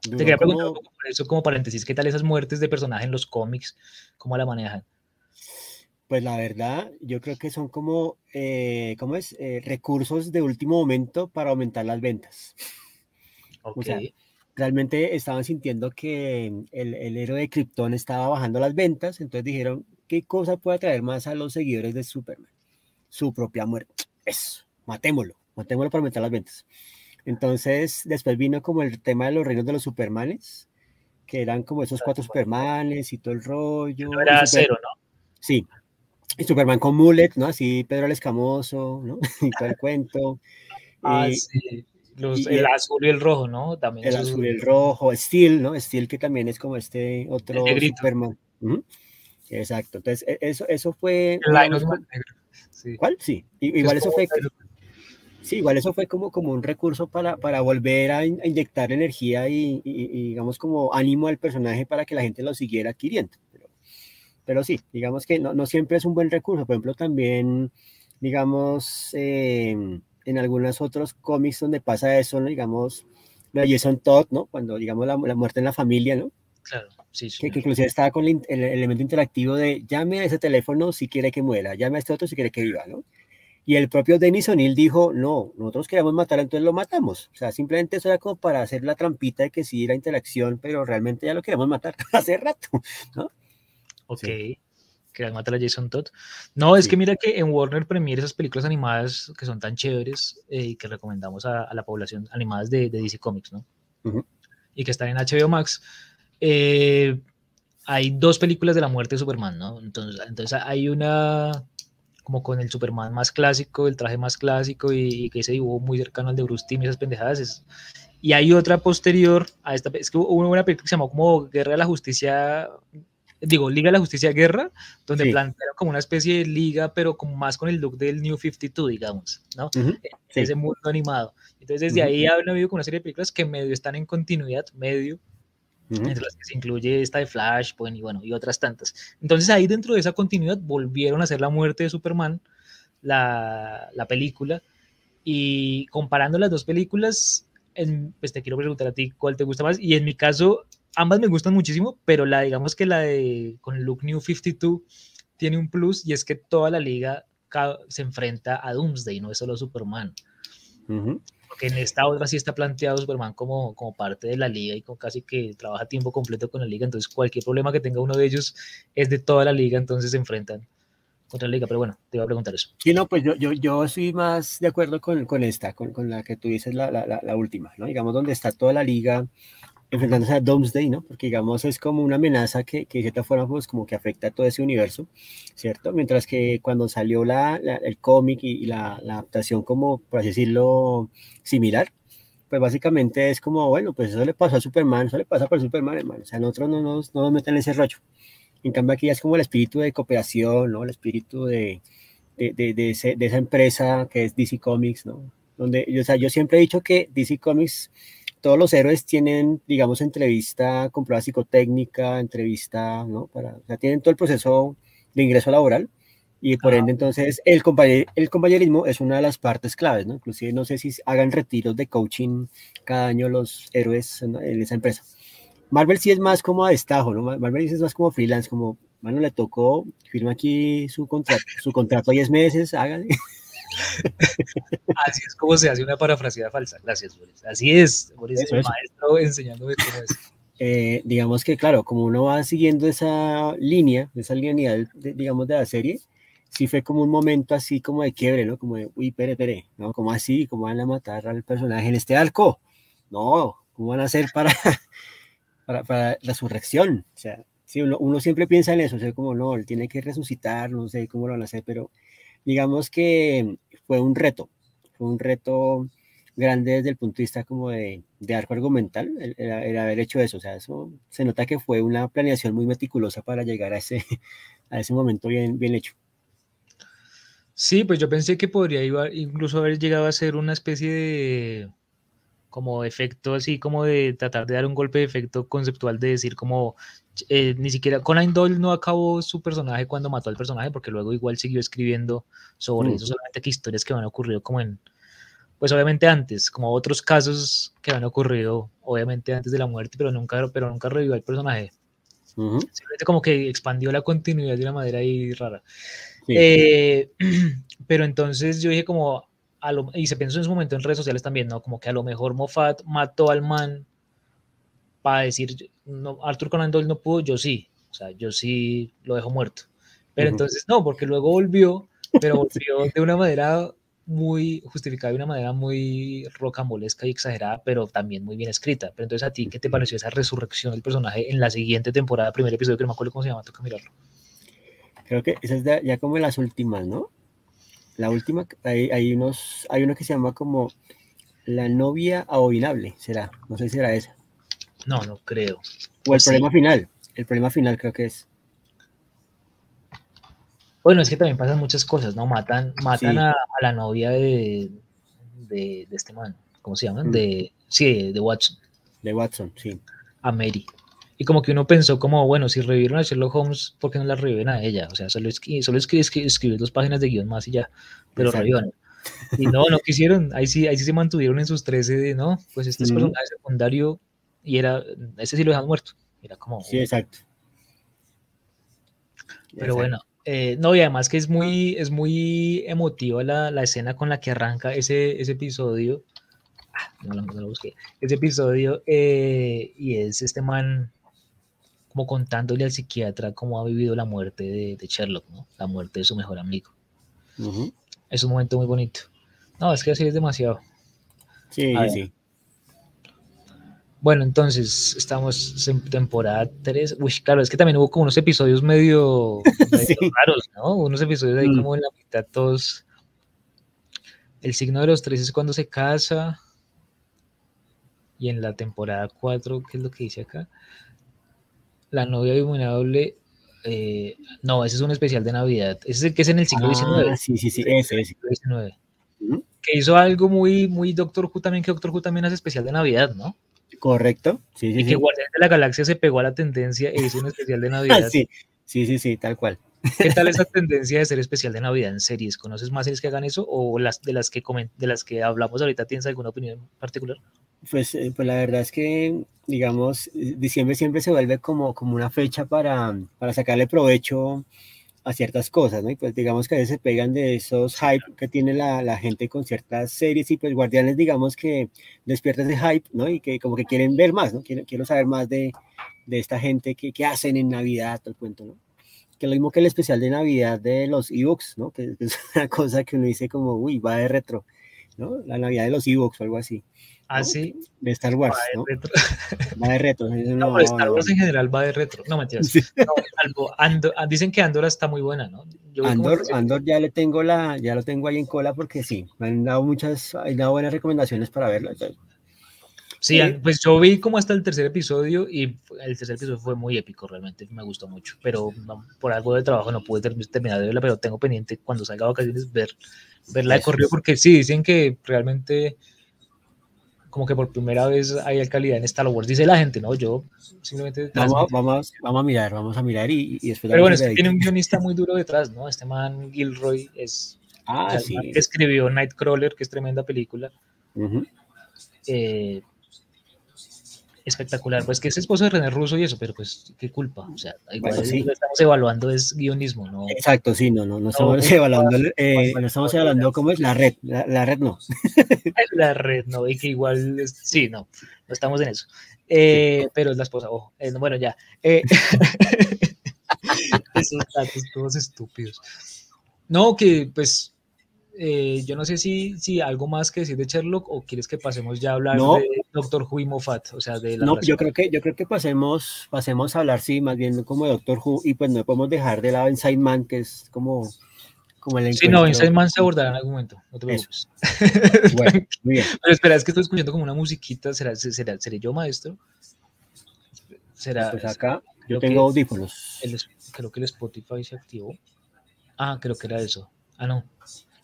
Te quería preguntar como... un poco por eso como paréntesis, ¿qué tal esas muertes de personaje en los cómics? ¿Cómo la manejan? Pues la verdad, yo creo que son como, eh, ¿cómo es? Eh, recursos de último momento para aumentar las ventas. Okay. O sea, realmente estaban sintiendo que el, el héroe de Krypton estaba bajando las ventas, entonces dijeron, ¿qué cosa puede atraer más a los seguidores de Superman? Su propia muerte. Eso, matémoslo, matémoslo para aumentar las ventas. Entonces, después vino como el tema de los reinos de los Supermanes, que eran como esos cuatro Supermanes y todo el rollo. No era Super... cero, ¿no? Sí, y Superman con mullet, ¿no? Así Pedro el Escamoso, ¿no? <laughs> y todo el cuento. Ah, y, sí. Los, y el, el, azul y el rojo, ¿no? También el azul y el rojo, Steel, ¿no? Steel que también es como este otro Superman. Uh -huh. Exacto. Entonces, eso, eso fue. El Iron sí. ¿Cuál? Sí. Igual eso fue. Sí, igual eso fue como, como un recurso para, para volver a, in, a inyectar energía y, y, y, digamos, como ánimo al personaje para que la gente lo siguiera adquiriendo pero sí, digamos que no, no, siempre es un buen recurso. Por ejemplo, también, digamos, eh, en algunos otros cómics donde pasa eso, ¿no? digamos, la Jason Todd, ¿no? Cuando, digamos, la, la, muerte en la familia, ¿no? Claro, sí, sí. Que, que inclusive estaba con el, el, elemento interactivo de llame a ese teléfono si quiere que muera, llame a este otro si quiere que viva, ¿no? Y el propio Dennis O'Neill dijo, no, nosotros queremos matar, entonces lo matamos. O sea, simplemente eso era como para hacer la trampita de que sí la interacción, pero realmente ya lo queremos matar <laughs> hace rato, ¿no? Ok. Sí. Que matar a Jason Todd. No, es sí. que mira que en Warner Premiere esas películas animadas que son tan chéveres y eh, que recomendamos a, a, la población, animadas de, de DC Comics, ¿no? Uh -huh. Y que están en HBO Max. Eh, hay dos películas de la muerte de Superman, ¿no? Entonces, entonces hay una como con el Superman más clásico, el traje más clásico y, y que ese dibujo muy cercano al de Bruce Timm y esas pendejadas. Es, y hay otra posterior a esta, es que hubo una película que se llamó como Guerra de la Justicia digo, Liga de la Justicia Guerra, donde sí. plantearon como una especie de liga, pero como más con el look del New 52, digamos, ¿no? Uh -huh. sí. Ese mundo animado. Entonces, desde uh -huh. ahí han habido como una serie de películas que medio están en continuidad, medio, uh -huh. entre las que se incluye esta de Flashpoint y bueno, y otras tantas. Entonces, ahí dentro de esa continuidad volvieron a hacer la muerte de Superman, la, la película, y comparando las dos películas, en, pues te quiero preguntar a ti cuál te gusta más, y en mi caso, ambas me gustan muchísimo, pero la digamos que la de con look New 52 tiene un plus y es que toda la liga se enfrenta a Doomsday, no es solo Superman. Uh -huh. Porque en esta otra sí está planteado Superman como, como parte de la liga y con casi que trabaja tiempo completo con la liga, entonces cualquier problema que tenga uno de ellos es de toda la liga, entonces se enfrentan contra la liga, pero bueno, te iba a preguntar eso. Sí, no, pues yo, yo, yo soy más de acuerdo con, con esta, con, con la que tú dices, la, la, la, última, ¿no? Digamos, donde está toda la liga enfrentándose a Doomsday, ¿no? Porque digamos es como una amenaza que, que de cierta forma pues como que afecta a todo ese universo, ¿cierto? Mientras que cuando salió la, la el cómic y, y la, la, adaptación como, por así decirlo, similar, pues básicamente es como, bueno, pues eso le pasó a Superman, eso le pasa por Superman, hermano, o sea, nosotros no nos, no nos meten en ese rollo. En cambio aquí ya es como el espíritu de cooperación, ¿no? El espíritu de, de, de, de, ese, de esa empresa que es DC Comics, ¿no? Donde, o sea, yo siempre he dicho que DC Comics todos los héroes tienen, digamos, entrevista con prueba psicotécnica, entrevista, ¿no? Para, o sea, tienen todo el proceso de ingreso laboral Y por ende, entonces, el, el compañerismo es una de las partes claves, ¿no? Inclusive, no sé si hagan retiros de coaching cada año los héroes en, esa empresa. Marvel sí es más como a destajo, ¿no? Marvel es más como freelance, como, bueno, le tocó, firma aquí su contrato, su contrato a 10 meses, hágale. <laughs> Así es como se hace una parafraseada falsa. Gracias, Boris. Así es, Boris es el maestro enseñándome cómo es. Eh, digamos que, claro, como uno va siguiendo esa línea, esa línea, digamos, de la serie, sí fue como un momento así como de quiebre, ¿no? Como de, uy, pere, pere, ¿no? Como así, ¿cómo van a matar al personaje en este arco? No, ¿cómo van a hacer para, <laughs> para, para resurrección? O sea, sí, uno, uno, siempre piensa en eso, o sea, como no, él tiene que resucitar, no sé cómo lo van a hacer, pero digamos que fue un reto, fue un reto grande desde el punto de vista como de, arco argumental, el, haber hecho eso, o sea, eso se nota que fue una planeación muy meticulosa para llegar a ese, <laughs> a ese momento bien, bien hecho. Sí, pues yo pensé que podría incluso haber llegado a ser una especie de como efecto así como de tratar de dar un golpe de efecto conceptual de decir como eh, ni siquiera Conan Doyle no acabó su personaje cuando mató al personaje porque luego igual siguió escribiendo sobre eso solamente que historias que han ocurrido como en pues obviamente antes como otros casos que han ocurrido obviamente antes de la muerte pero nunca pero nunca revivió al personaje. Simplemente como que expandió la continuidad de una manera ahí rara. Eh, <clears throat> pero entonces yo dije como y se pensó en su momento en redes sociales también, ¿no? Como que a lo mejor Moffat mató al man para decir, no, Arthur Conan Doyle no pudo, yo sí, o sea, yo sí lo dejo muerto. Pero entonces no, porque luego volvió, pero <laughs> volvió de una manera muy justificada, de una manera muy rocambolesca y exagerada, pero también muy bien escrita. Pero entonces a ti, ¿qué te pareció esa resurrección del personaje en la siguiente temporada, primer episodio, que no me acuerdo cómo se llama, toca mirarlo? Creo que esa es ya como las últimas, ¿no? La última, hay, hay, unos, hay uno que se llama como La novia abominable, será, no sé si será esa. No, no creo. O el problema final, el problema final creo que es. Bueno, es que también pasan muchas cosas, ¿no? Matan, matan a, la novia de, de, este man, ¿cómo se llama? Mm. De, sí, de Watson. De Watson, sí. A Mary. Y como que uno pensó como, bueno, si revivieron a Sherlock Holmes, ¿por qué no la reviven a ella? O sea, solo, escribir solo escribir dos páginas de guion más y ya, pero revivan. Y no, no quisieron, ahí sí, ahí sí se mantuvieron en sus 13 de, no, pues este es personaje secundario y era, ese sí lo dejan muerto. Era como... Sí, exacto. Pero bueno, eh, no, y además que es muy, es muy emotiva la, la, escena con la que arranca ese, ese episodio. Ah, no, no, lo busqué. Ese episodio, eh, y es este man como contándole al psiquiatra cómo ha vivido la muerte de, Sherlock, ¿no? La muerte de su mejor amigo. Es un momento muy bonito. No, es que así es demasiado. Sí, sí. Bueno, entonces estamos en temporada 3. Uy, claro, es que también hubo como unos episodios medio, <laughs> raros, ¿no? Unos episodios ahí mm. como en la mitad todos. El signo de los tres es cuando se casa. Y en la temporada 4, ¿qué es lo que dice acá? La novia abominable. Eh, no, ese es un especial de Navidad. Ese es el que es en el siglo XIX. Ah, sí, sí, sí, ese, ese. Que hizo algo muy, muy Doctor Who también, que Doctor Who también hace especial de Navidad, ¿no? Correcto. Sí, sí, y que Guardián de la Galaxia se pegó a la tendencia e hizo un especial de <laughs> Navidad. sí, sí, sí, sí, tal cual. ¿Qué tal esa tendencia de ser especial de Navidad en series? ¿Conoces más series que hagan eso o las de las que de las que hablamos ahorita tienes alguna opinión particular? Pues, eh, pues la verdad es que, digamos, diciembre siempre se vuelve como, como una fecha para, para sacarle provecho a ciertas cosas, ¿no? Y pues digamos que a veces se pegan de esos hype que tiene la, la, gente con ciertas series y pues Guardianes digamos que despiertan ese hype, ¿no? Y que como que quieren ver más, ¿no? Quiero, quiero saber más de, de esta gente que, que, hacen en Navidad, todo el cuento, ¿no? Que lo mismo que el especial de Navidad de los ebooks, ¿no? Que es <laughs> una cosa que uno dice como, uy, va de retro, ¿no? La Navidad de los ebooks o algo así. Ah, sí. De Star Wars. Va de retro. <laughs> Va de retro. No, no Star Wars en general va de retro. No, mentiras. No, algo, Andor, ah, dicen que Andor está muy buena, ¿no? Andor, Andor ya le tengo la, ya lo tengo ahí en cola porque sí, me han dado muchas, han dado buenas recomendaciones para verla. Sí, eh, pues yo vi como hasta el tercer episodio y el tercer episodio fue muy épico, realmente me gustó mucho, pero por algo de trabajo no pude terminar de verla, pero tengo pendiente cuando salga a vacaciones ver, verla de corrido porque sí, dicen que realmente como que por primera vez hay calidad en Star Wars, dice la gente, ¿no? Yo simplemente... Vamos, vamos, vamos a mirar, vamos a mirar y, y Pero bueno, es tiene un guionista muy duro detrás, ¿no? Este man Gilroy es... Ah, sí. que escribió Nightcrawler, que es tremenda película. eh, espectacular. Pues que es esposo de René Russo y eso, pero pues qué culpa. O sea, igual lo estamos evaluando es guionismo, ¿no? Exacto, sí, no, no, no estamos <laughs> evaluando, eh, bueno, estamos evaluando cómo es la red, la, red no. <laughs> la red no, y que igual, sí, no, no estamos en eso. Eh, pero es la esposa, ojo. Eh, bueno, ya. <laughs> esos datos todos estúpidos. No, que pues eh, yo no sé si, si algo más que decir de Sherlock o quieres que pasemos ya a hablar de Doctor Who y Moffat, o sea, de la No, yo creo que yo creo que pasemos pasemos a hablar sí, más bien como de Doctor Who y pues no podemos dejar de lado Inside Man que es como como el Sí, no, Inside Man se abordará en algún momento, no te preocupes. <laughs> bueno, muy bien. Pero espera, es que estoy escuchando como una musiquita, ¿será, será, seré yo maestro? Será Pues acá yo tengo audífonos. creo que el Spotify se activó. Ah, creo que era eso. Ah, no.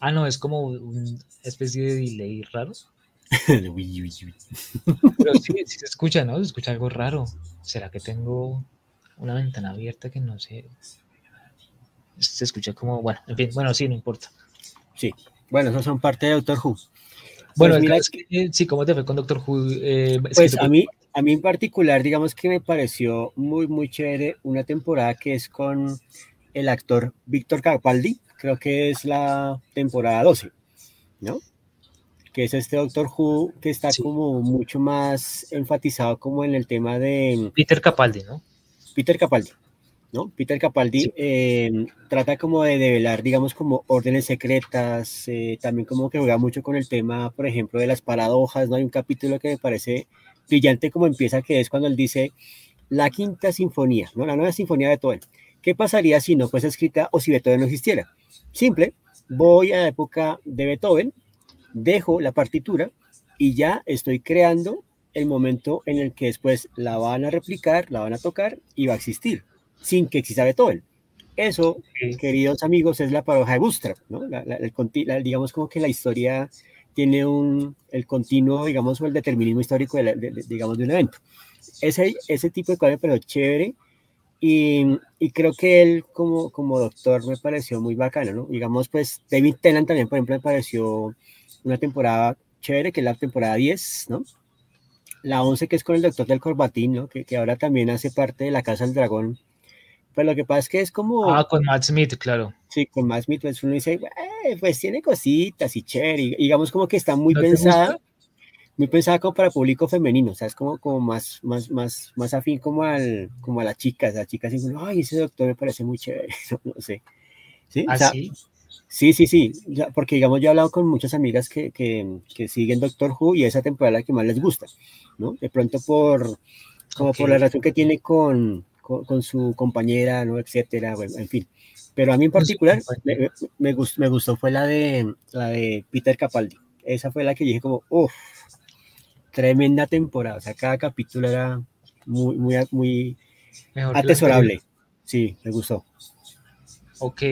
Ah, no, es como una especie de delay raro. <laughs> Pero sí, sí se escucha, ¿no? Se escucha algo raro. ¿Será que tengo una ventana abierta que no sé? Se escucha como, bueno, en fin, bueno, sí, no importa. Sí, bueno, esos son parte de Doctor Who. Bueno, pues sí, ¿cómo te fue con Doctor Who? Eh, pues a mí, a mí en particular, digamos que me pareció muy, muy chévere una temporada que es con el actor Víctor Capaldi, creo que es la temporada 12, ¿no? Que es este Doctor Who que está como mucho más enfatizado como en el tema de... Peter Capaldi, ¿no? Peter Capaldi, ¿no? Peter Capaldi em, trata como de develar, digamos, como órdenes secretas, eh, también como que juega mucho con el tema, por ejemplo, de las paradojas, ¿no? Hay un capítulo que me parece brillante como empieza, que es cuando él dice la quinta sinfonía, ¿no? La nueva sinfonía de Beethoven. ¿Qué pasaría si no fuese escrita o si Beethoven no existiera? Simple, voy a la época de Beethoven, dejo la partitura y ya estoy creando el momento en el que después la van a replicar, la van a tocar y va a existir, sin que exista Beethoven. Eso, queridos amigos, es la paradoja de Gustav, ¿no? digamos como que la historia tiene un, el continuo, digamos, o el determinismo histórico, de, digamos, de un evento. Ese, ese tipo de cosas, pero chévere, y, y, creo que él como, como doctor me pareció muy bacano, ¿no? Digamos, pues David Tennant también, por ejemplo, me pareció una temporada chévere, que es la temporada 10, ¿no? La 11 que es con el doctor del Corbatín, ¿no? Que, que ahora también hace parte de la Casa del Dragón. Pues lo que pasa es que es como... Ah, con Matt Smith, claro. Sí, con Matt Smith, pues uno dice, eh, pues tiene cositas y chévere. digamos como que está muy pensada muy pensada como para público femenino, o sea, es como, como más, más, más, más afín como, al, como a las chicas, las chicas dicen, ay, ese doctor me parece muy chévere, <laughs> no, sé. ¿Sí? ¿Ah, sí? Sí, sí, sí, porque digamos, yo he hablado con muchas amigas que, que, que siguen Doctor Who y esa temporada la que más les gusta, ¿no? De pronto por, como por la relación que tiene con, con, su compañera, ¿no? Etcétera, bueno, en fin. Pero a mí en particular me, me, gustó, me gustó fue la de, la de Peter Capaldi. Esa fue la que dije como, uff, tremenda temporada. O sea, cada capítulo era muy, muy, muy atesorable. Sí, me gustó. Ok.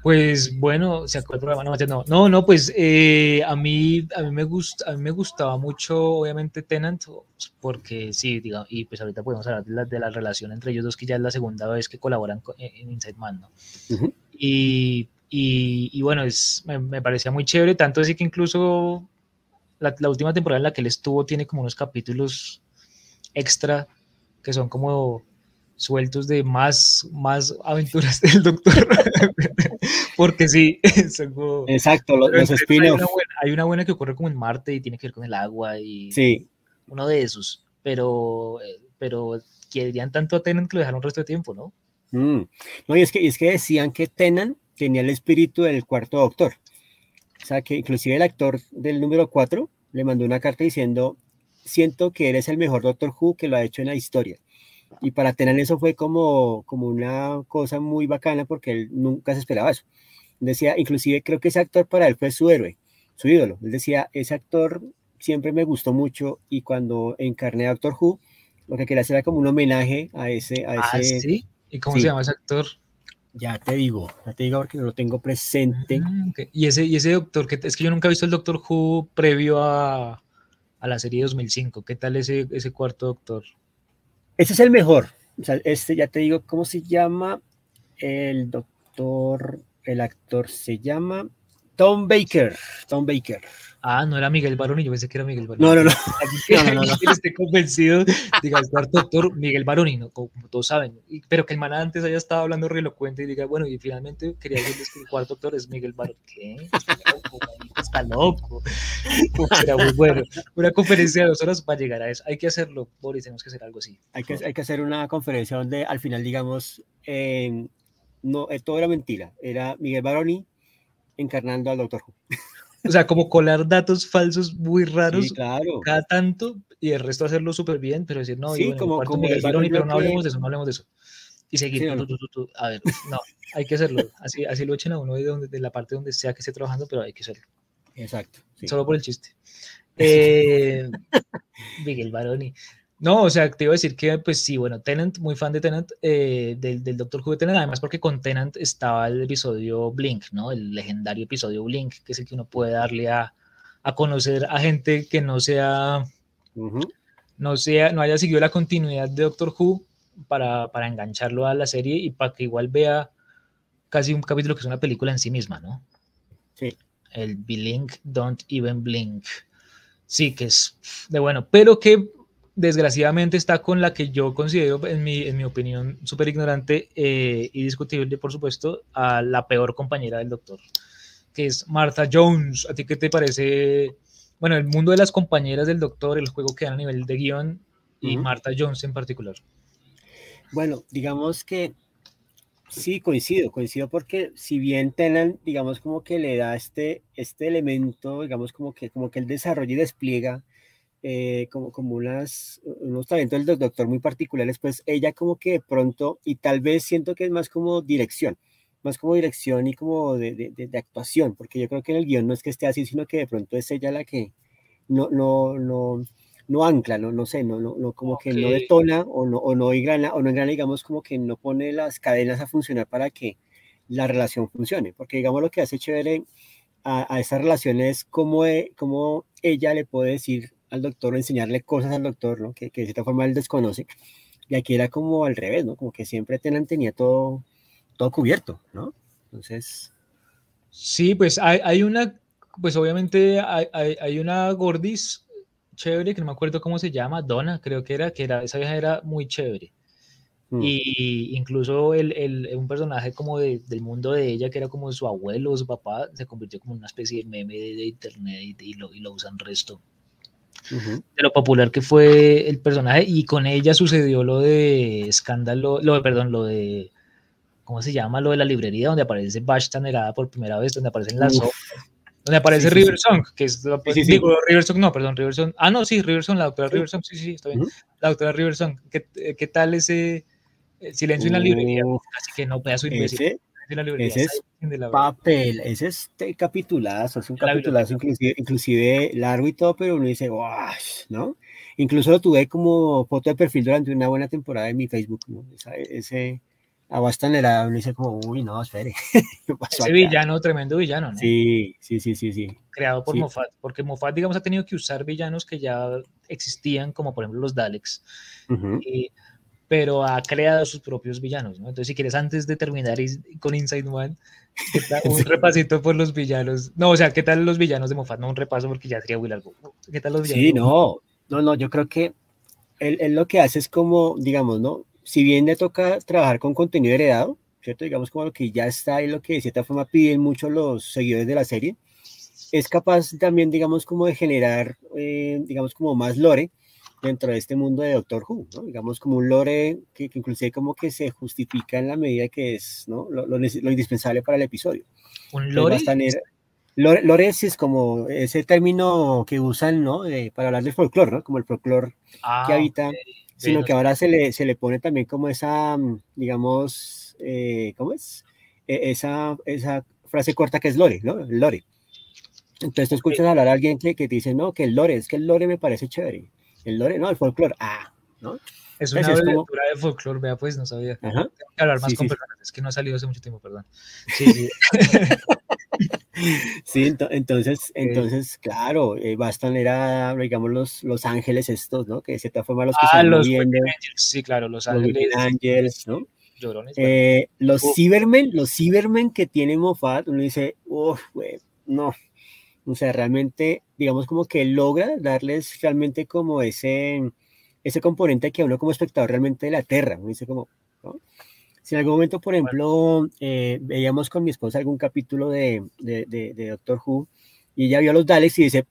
Pues bueno, se acuerda el programa, no, no, no, pues eh, a mí, a mí me gusta, a mí me gustaba mucho, obviamente Tenant, porque sí, digamos, y pues ahorita podemos hablar de la, de la relación entre ellos dos, que ya es la segunda vez que colaboran en Inside Man, ¿no? y, y, y, bueno, es, me, me, parecía muy chévere, tanto así que incluso la, última temporada en la que él estuvo tiene como unos capítulos extra que son como sueltos de más, más aventuras <laughs> del doctor. <laughs> Porque sí, <laughs> Exacto, los, spin hay, hay, una buena que ocurre como en Marte y tiene que ver con el agua y sí. uno de esos, pero, pero querían tanto a Tenan que lo dejaron un resto de tiempo, ¿no? Mm. No, y es que, es que decían que Tenan tenía el espíritu del cuarto doctor. O sea, que inclusive el actor del número 4 le mandó una carta diciendo, siento que eres el mejor Doctor Who que lo ha hecho en la historia. Y para tener eso fue como, como una cosa muy bacana porque él nunca se esperaba eso. Decía, inclusive creo que ese actor para él fue su héroe, su ídolo. Él decía, ese actor siempre me gustó mucho y cuando encarné a Doctor Who, lo que quería hacer era como un homenaje a ese... A ah, ¿sí? ¿Y cómo se llama ese actor? Ya te digo, ya te digo porque no lo tengo presente. Ah, y, ese, y ese doctor, que es que yo nunca he visto el Doctor Who previo a, a la serie 2005. ¿Qué tal ese, ese cuarto doctor? Ese es el mejor. O sea, este ya te digo cómo se llama. El doctor, el actor se llama Tom Baker. Tom Baker. Ah, no era Miguel Baroni, yo pensé que era Miguel Baroni. No, no, no. <laughs> no, no, no, no. <laughs> Esté convencido, diga, el cuarto doctor Miguel Baroni, ¿no? como, todos saben, pero que el man antes haya estado hablando re elocuente y diga, bueno, y finalmente quería decirles que el cuarto doctor es Miguel Baroni. ¿Qué? Está loco, manito, está loco. Era muy bueno. Una conferencia de dos horas para llegar a eso. Hay que hacerlo, Boris, tenemos que hacer algo así. Hay que, hay que hacer una conferencia donde al final digamos, eh, no, eh, todo era mentira. Era Miguel Baroni encarnando al Doctor Who. O sea, como colar datos falsos muy raros Sí, claro. cada tanto y el resto hacerlo súper bien, pero decir, no, Sí, bueno, como- como un Baroni, pero no hablemos de eso, no hablemos de eso. Y seguir, Sí, no. tu, tu, tu. a ver, no, hay que hacerlo. Así, así lo echen a uno de, donde, de la parte donde sea que esté trabajando, pero hay que hacerlo. Exacto. Solo por el chiste. Eh, Miguel Baroni. No, o sea, te iba a decir que, pues sí, bueno, Tenant, muy fan de Tenant, eh, del, del Doctor Who de Tenant, además porque con Tenant estaba el episodio Blink, ¿no? El legendario episodio Blink, que es el que uno puede darle a, a conocer a gente que no sea, no sea, no haya seguido la continuidad de Doctor Who para, para engancharlo a la serie y para que igual vea casi un capítulo que es una película en sí misma, ¿no? Sí. El Blink, Don't Even Blink. Sí, que es de bueno, pero que desgraciadamente está con la que yo considero, en mi, en mi opinión, súper ignorante eh, y discutible, por supuesto, a la peor compañera del doctor, que es Martha Jones. ¿A ti qué te parece? Bueno, el mundo de las compañeras del doctor, el juego que dan a nivel de guion y. Martha Jones en particular. Bueno, digamos que sí, coincido, coincido porque si bien Tenan, digamos, como que le da este, este elemento, digamos, como que, como que él desarrolla y despliega eh, como, como unas, unos talentos del doctor muy particulares, pues ella como que de pronto, y tal vez siento que es más como dirección, más como dirección y como de, de, de- actuación, porque yo creo que en el guion no es que esté así, sino que de pronto es ella la que no, no, no, no ancla, no, no sé, no, no, no como que no detona o no, o no engrana, o no engrana, digamos, como que no pone las cadenas a funcionar para que la relación funcione, porque digamos lo que hace chévere a, a esa relación es cómo, e- cómo ella le puede decir al doctor o enseñarle cosas al doctor, ¿no? Que, que de cierta forma él desconoce, y aquí era como al revés, ¿no? Como que siempre Tenan tenía todo, todo cubierto, ¿no? Entonces, Sí, pues hay, hay una, pues obviamente hay, hay, hay una gordis chévere, que no me acuerdo cómo se llama, Donna, creo que era, que era, esa vieja era muy chévere. mm, Y incluso el, el- un personaje como de- del mundo de ella, que era como su abuelo su papá, se convirtió como en una especie de meme de, de internet y, y lo, y lo usan resto. De lo popular que fue el personaje, y con ella sucedió lo de escándalo, lo de, perdón, lo de, ¿cómo se llama? Lo de la librería, donde aparece Bashtan Nerada por primera vez, donde aparecen las Uf. donde aparece Sí, sí, sí. River Song, que es, la- digo, River Song, no, perdón, River Song, ah, no, sí, River Song, la doctora. River Song, sí, sí, está bien, la doctora River Song, ¿qué, qué tal ese eh, silencio en la librería? Así que no, pedazo imbécil, ese en la librería, ese es de la papel, ese es te- capitulazo, es un De la capitulazo inclusive, inclusive largo y todo, pero uno dice, "Guau", ¿no? Incluso lo tuve como foto de perfil durante una buena temporada en mi Facebook, ¿no? Esa- ese abastanera, uno dice como, uy, no, espere, <laughs> ¿qué pasó Ese acá?". villano, tremendo villano, ¿no? Sí, sí, sí, sí, sí. creado por Sí. Moffat, porque Moffat, digamos, ha tenido que usar villanos que ya existían, como por ejemplo los Daleks, eh, pero ha creado sus propios villanos, ¿no? Entonces, si quieres, antes de terminar con Inside One, ¿qué tal? <laughs> un repasito por los villanos. No, o sea, ¿qué tal los villanos de Moffat? No un repaso porque ya sería muy largo. ¿Qué tal los villanos? Sí, no, no, no, yo creo que él, él lo que hace es como, digamos, ¿no? Si bien le toca trabajar con contenido heredado, ¿cierto? Digamos como lo que ya está y lo que de cierta forma piden mucho los seguidores de la serie, es capaz también, digamos, como de generar, eh, digamos, como más lore dentro de este mundo de Doctor Who, ¿no? Digamos, como un lore que, que inclusive como que se justifica en la medida que es, ¿no? Lo, lo lo indispensable para el episodio. ¿Un lore? Lore, lore es como ese término que usan, ¿no? De- para hablar del folclore, ¿no? Como el folclore Ah, que habita, ok. sino que ahora se le, se le pone también como esa, mm, digamos, eh, ¿cómo es? E- esa, esa frase corta que es lore, ¿no? Lore. Entonces tú escuchas hablar a alguien que, que te dice, no, que el lore, es que el lore me parece chévere. El lore, no, el folclore, ah, ¿no? Es una como- abreviatura de folclore, vea, pues no sabía. Ajá. Tengo que hablar más Sí, con sí. personas, es que no ha salido hace mucho tiempo, perdón. Sí, sí. <laughs> sí, entonces, entonces, claro, eh, Bastan era, digamos, los, los ángeles estos, ¿no? Que de cierta forma los que ah, los sí, claro, los ángeles. ¿no? Eh, los Cybermen, los Cybermen que tiene Moffat, uno dice, uff, no, o sea, realmente, digamos como que logra darles realmente como ese, ese componente que a uno como espectador realmente la aterra, uno dice como, ¿no? Si en algún momento, por ejemplo, eh, veíamos con mi esposa algún capítulo de, de, de, Doctor Who y ella vio a los Daleks y dice,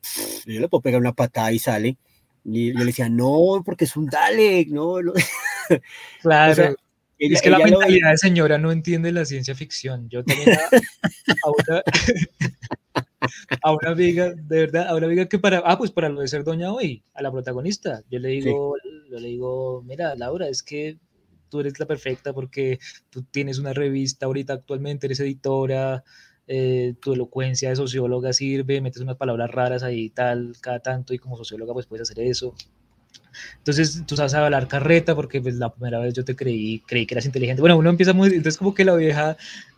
yo le puedo pegar una patada y sale. Y yo le decía, no, porque es un Dalek, no. <laughs> Claro. es que la mentalidad de señora no entiende la ciencia ficción. Yo tenía a una, <laughs> a una amiga, de verdad, a una amiga que para, ah, pues para lo de ser doña hoy, a la protagonista, yo le digo, yo le digo, mira, Laura, es que tú eres la perfecta porque tú tienes una revista ahorita actualmente, eres editora, eh, tu elocuencia de socióloga sirve, metes unas palabras raras ahí y tal, cada tanto, y como socióloga pues puedes hacer eso. Entonces tú sabes hablar carreta porque pues la primera vez yo te creí, creí que eras inteligente. Bueno, uno empieza muy, entonces como que la vieja,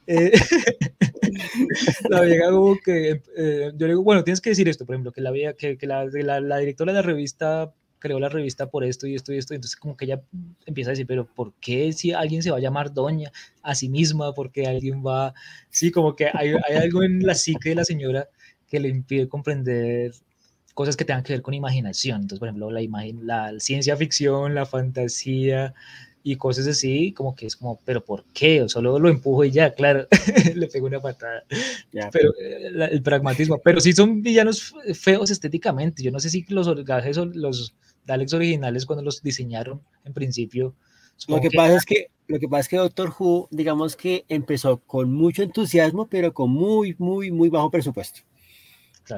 eh, <laughs> la vieja como que, eh, yo le digo, bueno, tienes que decir esto, por ejemplo, que la vieja, que, que la, la, la, directora de la revista creó la revista por esto y esto y esto, entonces como que ella empieza a decir, pero ¿por qué si alguien se va a llamar doña a sí misma? Porque alguien va, sí, como que hay, hay algo en la psique de la señora que le impide comprender cosas que tengan que ver con imaginación. Entonces, por ejemplo, la, imagen, la ciencia ficción, la fantasía y cosas así, como que es como, pero ¿por qué? O solo lo empujo y ya, claro, <laughs> le pego una patada. pero eh, el pragmatismo, pero sí son villanos feos estéticamente. Yo no sé si los gajes o los Daleks originales cuando los diseñaron en principio. Lo que, pasa es que lo que pasa es que Doctor Who, digamos que empezó con mucho entusiasmo, pero con muy, muy, muy bajo presupuesto.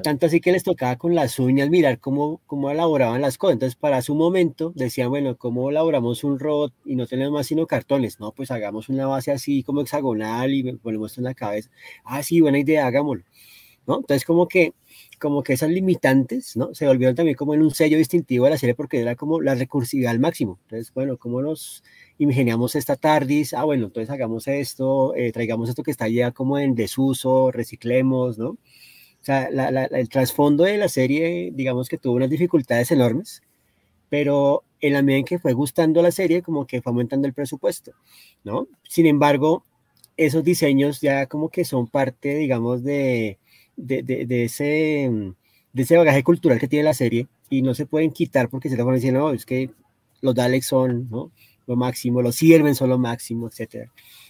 Tanto así que les tocaba con las uñas mirar cómo, cómo elaboraban las cosas. Entonces, para su momento, decían, bueno, ¿cómo elaboramos un robot y no tenemos más sino cartones? No, pues hagamos una base así como hexagonal y ponemos en la cabeza. Ah, sí, buena idea, hagámoslo. ¿No? Entonces, como que, como que esas limitantes, ¿no? Se volvieron también como en un sello distintivo de la serie porque era como la recursividad al máximo. Entonces, bueno, ¿cómo nos ingeniamos esta TARDIS? Ah, bueno, entonces hagamos esto, eh, traigamos esto que está ya como en desuso, reciclemos, ¿no? O sea, el trasfondo de la serie, digamos que tuvo unas dificultades enormes, pero en la medida en que fue gustando la serie, como que fue aumentando el presupuesto, ¿no? Sin embargo, esos diseños ya como que son parte, digamos, de, de, de, ese, de ese bagaje cultural que tiene la serie y no se pueden quitar porque se van diciendo, no, es que los Daleks son ¿no? lo máximo, los sirven son lo máximo, etc.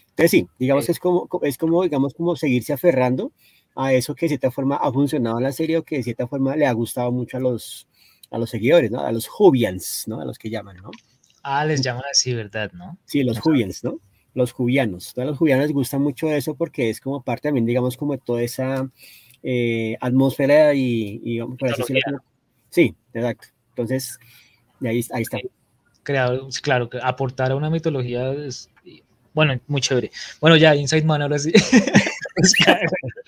Entonces sí, digamos que es como, es como, digamos, como seguirse aferrando a eso que de cierta forma ha funcionado en la serie o que de cierta forma le ha gustado mucho a los, a los seguidores, ¿no? A los Jubians, ¿no? A los que llaman, ¿no? Ah, les llaman así, ¿verdad? ¿No? Sí, los Jubians, ¿no? Los Jubianos. A los Jubianos les gusta mucho eso porque es como parte también, digamos, como de toda esa eh, atmósfera y, y por así decirlo. Sí, exacto. Entonces, ahí, ahí está. Creado, claro, aportar a una mitología es, bueno, muy chévere. Bueno, ya, Inside Man, ahora sí. <laughs>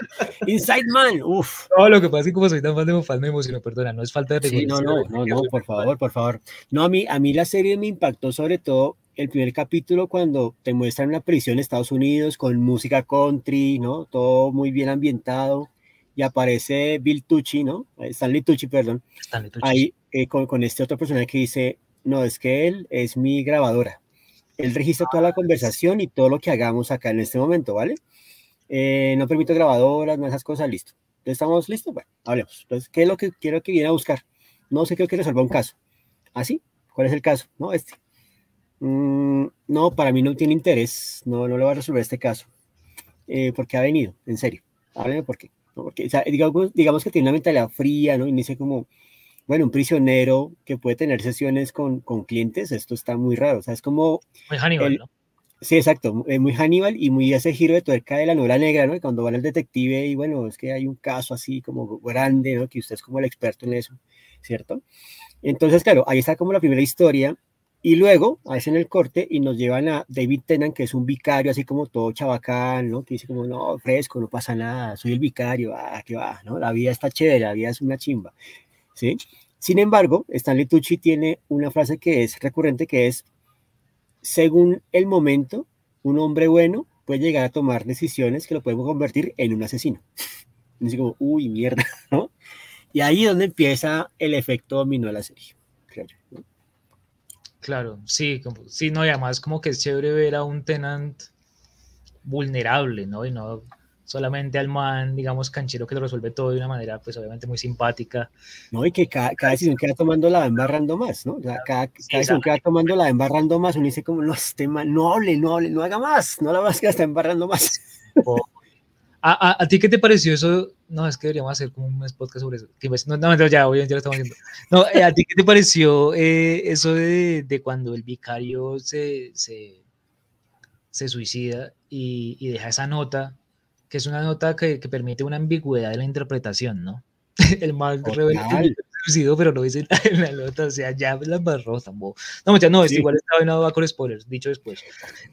Inside Man, uff. No, lo que pasa es que como soy tan fan de Mofal me emociono, perdona, no es falta de sí, no, no, no, no, por favor, por favor. No, a mí, a mí la serie me impactó sobre todo el primer capítulo cuando te muestran una prisión en Estados Unidos con música country, ¿no? Todo muy bien ambientado y aparece Bill Tucci, ¿no? Stanley Tucci, perdón. Stanley Tucci. Ahí eh, con, con este otro personaje que dice, no, es que él es mi grabadora. Él registra toda la conversación y todo lo que hagamos acá en este momento, ¿vale? Eh, no permito grabadoras, no esas cosas, listo. Entonces, ¿estamos listos? Bueno, hablemos. Entonces, ¿qué es lo que quiero que viene a buscar? No sé, creo que resuelva un caso. ¿Ah, sí? ¿Cuál es el caso? No, este. Mm, no, para mí no tiene interés. No, no le va a resolver este caso. Eh, porque ha venido, en serio. Hábleme por qué. Porque, digamos, digamos, que tiene una mentalidad fría, ¿no? Dice como, bueno, un prisionero que puede tener sesiones con, con clientes, esto está muy raro. O sea, es como... Muy Hannibal, ¿no? Sí, exacto, eh, muy Hannibal y muy ese giro de tuerca de la novela negra, ¿no? Cuando van al detective y bueno, es que hay un caso así como grande, ¿no? Que usted es como el experto en eso, ¿cierto? Entonces, claro, ahí está como la primera historia y luego hacen el corte y nos llevan a David Tennant, que es un vicario así como todo chabacán, ¿no? Que dice como, no, fresco, no pasa nada, soy el vicario, ah, qué va, ¿no? La vida está chévere, la vida es una chimba, ¿sí? Sin embargo, Stanley Tucci tiene una frase que es recurrente, que es según el momento, un hombre bueno puede llegar a tomar decisiones que lo pueden convertir en un asesino. Así como, uy, mierda, <laughs> ¿no? Y ahí es donde empieza el efecto dominó de la serie. Claro, sí, como, sí, no, y además como que es chévere ver a un tenant vulnerable, ¿no? Y no solamente al man, digamos, canchero que lo resuelve todo de una manera, pues obviamente muy simpática. No, y que cada, cada decisión que va tomando la va embarrando más, ¿no? O sea, cada, Sí, decisión que va tomando la va embarrando más, uno dice como, no, este man, no hable, no hable, no haga más, no la más que está embarrando más. <laughs> O- ¿A, a, a ti qué te pareció eso? No, es que deberíamos hacer como un podcast sobre eso. Pues, No, no, no, ya, obviamente ya lo estamos haciendo. No, eh, ¿a ti qué te pareció eh, eso de, de cuando el vicario se, se, se suicida y, y deja esa nota, que es una nota que, que permite una ambigüedad de la interpretación, ¿no? <laughs> El se suicidó, pero lo dice en la, en la nota, o sea, ya la embarró, tampoco. No, mentira, no, Sí. igual esta vaina va con spoilers, dicho después.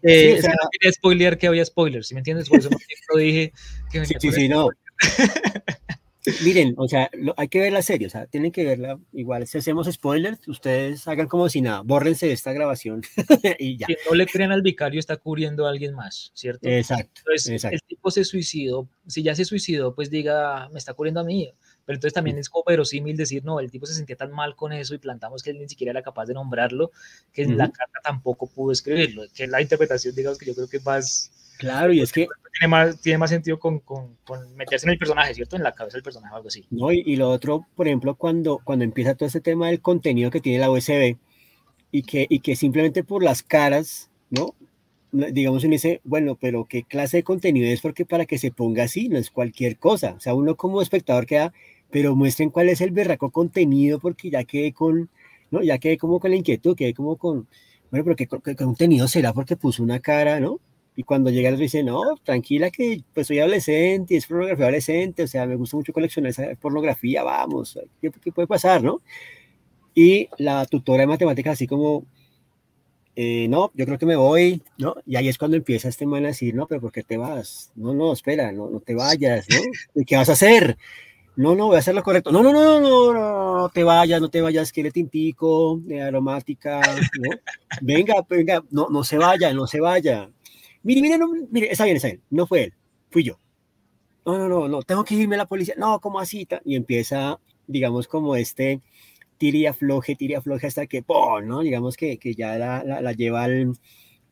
Eh, o es que sea- no quería spoilear que había spoilers, ¿sí me entiendes? Por eso más lo dije que Sí, sí, sí, no. <laughs> Miren, o sea, lo- hay que ver la serie, o sea, tienen que verla. Igual, si hacemos spoilers, ustedes hagan como si nada, bórrense de esta grabación <laughs> y ya. Si no le creen al vicario, está cubriendo a alguien más, ¿cierto? Exacto. Entonces, exacto. el tipo se suicidó. Si ya se suicidó, pues diga, me está cubriendo a mí. Pero entonces también es como verosímil decir, no, el tipo se sentía tan mal con eso y plantamos que él ni siquiera era capaz de nombrarlo, que en la carta tampoco pudo escribirlo. Que es la interpretación, digamos, que yo creo que más, Claro, y es que, tiene más, tiene más sentido con, con, con meterse en el personaje, ¿cierto? En la cabeza del personaje o algo así. no, y, y lo otro, por ejemplo, cuando, cuando empieza todo este tema del contenido que tiene la USB y que, y que simplemente por las caras, ¿no? Digamos, uno dice, bueno, pero ¿qué clase de contenido es? Porque para que se ponga así, no es cualquier cosa. O sea, uno como espectador queda, pero muestren cuál es el berraco contenido, porque ya quedé con, ¿no? Ya quedé como con la inquietud, quedé como con, bueno, pero ¿qué, co- qué contenido será? Porque puso una cara, ¿no? Y cuando llega el otro dice, no, tranquila que pues soy adolescente, y es pornografía adolescente, o sea, me gusta mucho coleccionar esa pornografía, vamos, ¿qué, qué puede pasar, no? Y la tutora de matemáticas así como, eh, no, yo creo que me voy, ¿no? Y ahí es cuando empieza este man a decir, no, pero ¿por qué te vas? No, no, espera, no, no te vayas, ¿no? ¿Y qué vas a hacer? No, no, voy a hacer lo correcto. No, no, no, no, no, no, te vayas, no te vayas, que le tintico, de aromática, ¿no? Venga, venga, no, no se vaya, no se vaya. Mire, mire, no, está bien, está bien, no fue él, fui yo. No, no, no, no, tengo que irme a la policía. No, ¿cómo así? Y empieza, digamos, como este tire y afloje, tire y afloje hasta que, ¡pum! ¿no? Digamos que, que ya la, la, lleva al,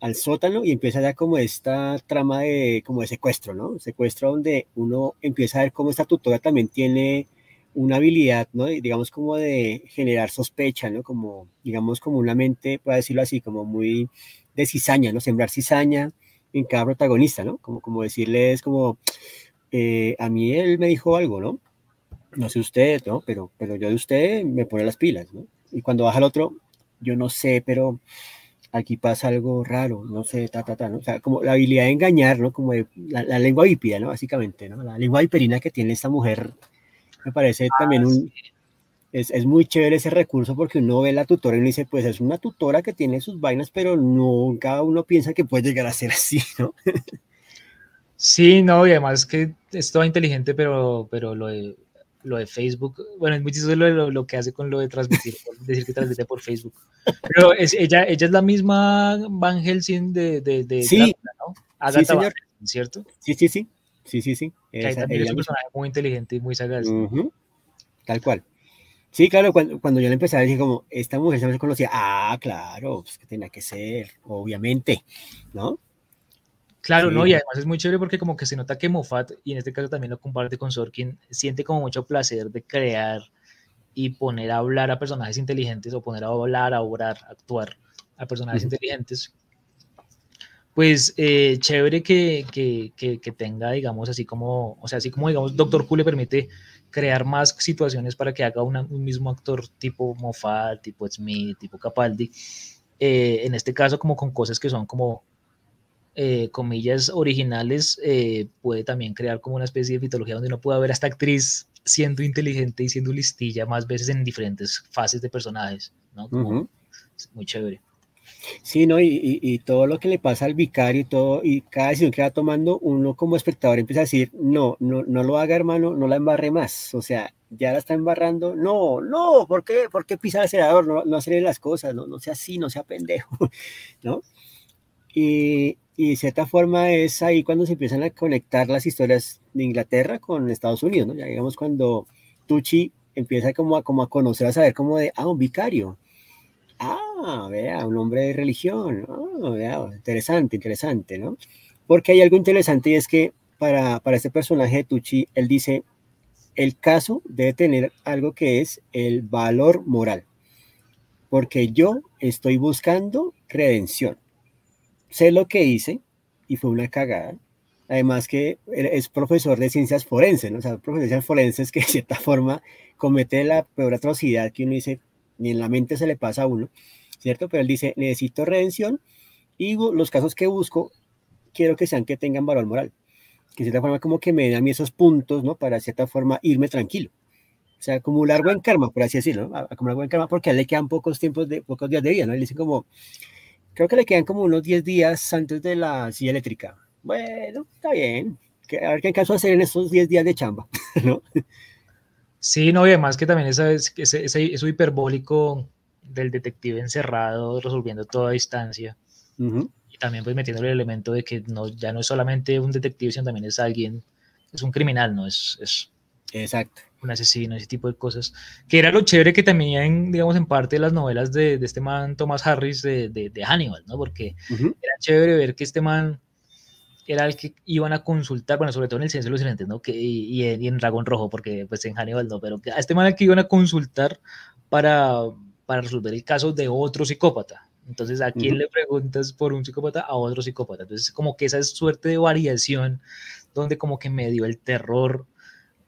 al sótano y empieza ya como esta trama de, como de secuestro, ¿no? Secuestro donde uno empieza a ver cómo esta tutora también tiene una habilidad, ¿no? Digamos como de generar sospecha, ¿no? Como, digamos, como una mente, puedo decirlo así, como muy de cizaña, ¿no? Sembrar cizaña en cada protagonista, ¿no? Como, como decirles como, eh, a mí él me dijo algo, ¿no? No sé usted, ¿no? Pero, pero yo de usted me pone las pilas, ¿no? Y cuando baja el otro, yo no sé, pero aquí pasa algo raro, no sé, ta, ta, ta, ¿no? O sea, como la habilidad de engañar, ¿no? Como de, la, la lengua bípida, ¿no? Básicamente, ¿no? La lengua viperina que tiene esta mujer, me parece también un, es, es muy chévere ese recurso porque uno ve la tutora y uno dice, pues es una tutora que tiene sus vainas, pero nunca uno piensa que puede llegar a ser así, ¿no? Sí, no, y además que es todo inteligente, pero, pero lo de, lo de Facebook, bueno, es muy chistoso lo, lo, lo que hace con lo de transmitir, <laughs> decir que transmite por Facebook. Pero es, ella, ella es la misma Van Helsing de, de, de Sí. Drácula, ¿no? Agatha señor. Van Helsing, ¿cierto? Sí, sí, sí, sí, sí, sí. Que ahí Esa- también es un personaje muy inteligente y muy sagaz. Tal cual. Sí, claro, cuando, cuando yo le empecé a decir como, esta mujer se me conocía, ah, claro, pues que tenía que ser, obviamente, ¿no? Claro, Sí. ¿no? Y además es muy chévere porque como que se nota que Moffat, y en este caso también lo comparte con Sorkin, siente como mucho placer de crear y poner a hablar a personajes inteligentes o poner a hablar, a obrar, a actuar a personajes Ujú. inteligentes. Pues eh, chévere que, que, que, que tenga, digamos, así como, o sea, así como, digamos, Doctor Who le permite crear más situaciones para que haga una- un mismo actor tipo Moffat, tipo Smith, tipo Capaldi. eh, en este caso, como con cosas que son como eh, comillas originales, eh, puede también crear como una especie de mitología donde uno pueda ver a esta actriz siendo inteligente y siendo listilla más veces en diferentes fases de personajes, ¿no? Como, Ujú. es muy chévere. Sí, ¿no? Y, y- y todo lo que le pasa al vicario y todo, y cada decisión que va tomando, uno como espectador empieza a decir, no, no, no lo haga, hermano, no la embarre más. O sea, ya la está embarrando. No, no, ¿por qué? ¿Por qué pisa el acelerador? No, no acelere las cosas, no, no sea así, no sea pendejo, <laughs> ¿no? Y, y de cierta forma es ahí cuando se empiezan a conectar las historias de Inglaterra con Estados Unidos, ¿no? Ya digamos cuando Tucci empieza como a, como a conocer, a saber como de, ah, un vicario, ah, vea, un hombre de religión, vea, interesante, interesante, ¿no? Porque hay algo interesante y es que para, para este personaje de Tucci, él dice, el caso debe tener algo que es el valor moral, porque yo estoy buscando redención. Sé lo que hice y fue una cagada. Además que es profesor de ciencias forenses, ¿no? O sea, profesor de ciencias forenses que de cierta forma comete la peor atrocidad que uno dice, ni en la mente se le pasa a uno, ¿cierto? Pero él dice, necesito redención y los casos que busco quiero que sean que tengan valor moral, que de cierta forma como que me den a mí esos puntos, ¿no? Para de cierta forma irme tranquilo. O sea, acumular buen karma, por así decirlo, ¿no? acumular buen karma porque a él le quedan pocos tiempos de pocos días de vida, ¿no? Él dice como creo que le quedan como unos 10 días antes de la silla eléctrica. Bueno, está bien. A ver qué caso hacer en esos 10 días de chamba, <laughs> ¿no? Sí, no, y además que también esa, ese, ese, eso hiperbólico del detective encerrado resolviendo toda distancia. Y también pues metiendo el elemento de que no, ya no es solamente un detective, sino también es alguien, es un criminal, ¿no? Es, es Exacto. un asesino, ese tipo de cosas. Que era lo chévere que también, digamos, en parte de las novelas de, de este man Thomas Harris de, de, de Hannibal, ¿no? Porque era chévere ver que este man era el que iban a consultar, bueno, sobre todo en el Ciencia de los Inocentes, ¿no? Que, y, en, y, en, Dragón Rojo, porque pues en Hannibal no, pero a este man el que iban a consultar para, para resolver el caso de otro psicópata. Entonces, ¿a quién uh -huh. le preguntas por un psicópata? A otro psicópata. Entonces, como que esa suerte de variación, donde como que medio el terror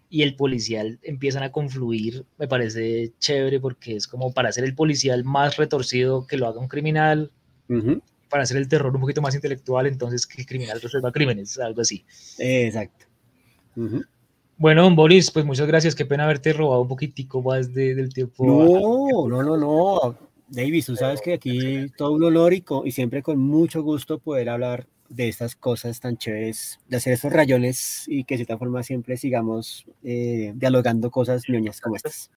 y el policial empiezan a confluir, me parece chévere porque es como para hacer el policial más retorcido que lo haga un criminal, uh -huh para hacer el terror un poquito más intelectual, entonces que el criminal resuelva crímenes, algo así. Exacto. Uh -huh. Bueno, don Boris, pues muchas gracias, qué pena haberte robado un poquitico más de, del tiempo. No, no, no, no. Davis, tú sabes que aquí todo un honor y, siempre con mucho gusto poder hablar de estas cosas tan chéveres, de hacer estos rayones y que de cierta forma siempre sigamos eh, dialogando cosas ñoñas como estas.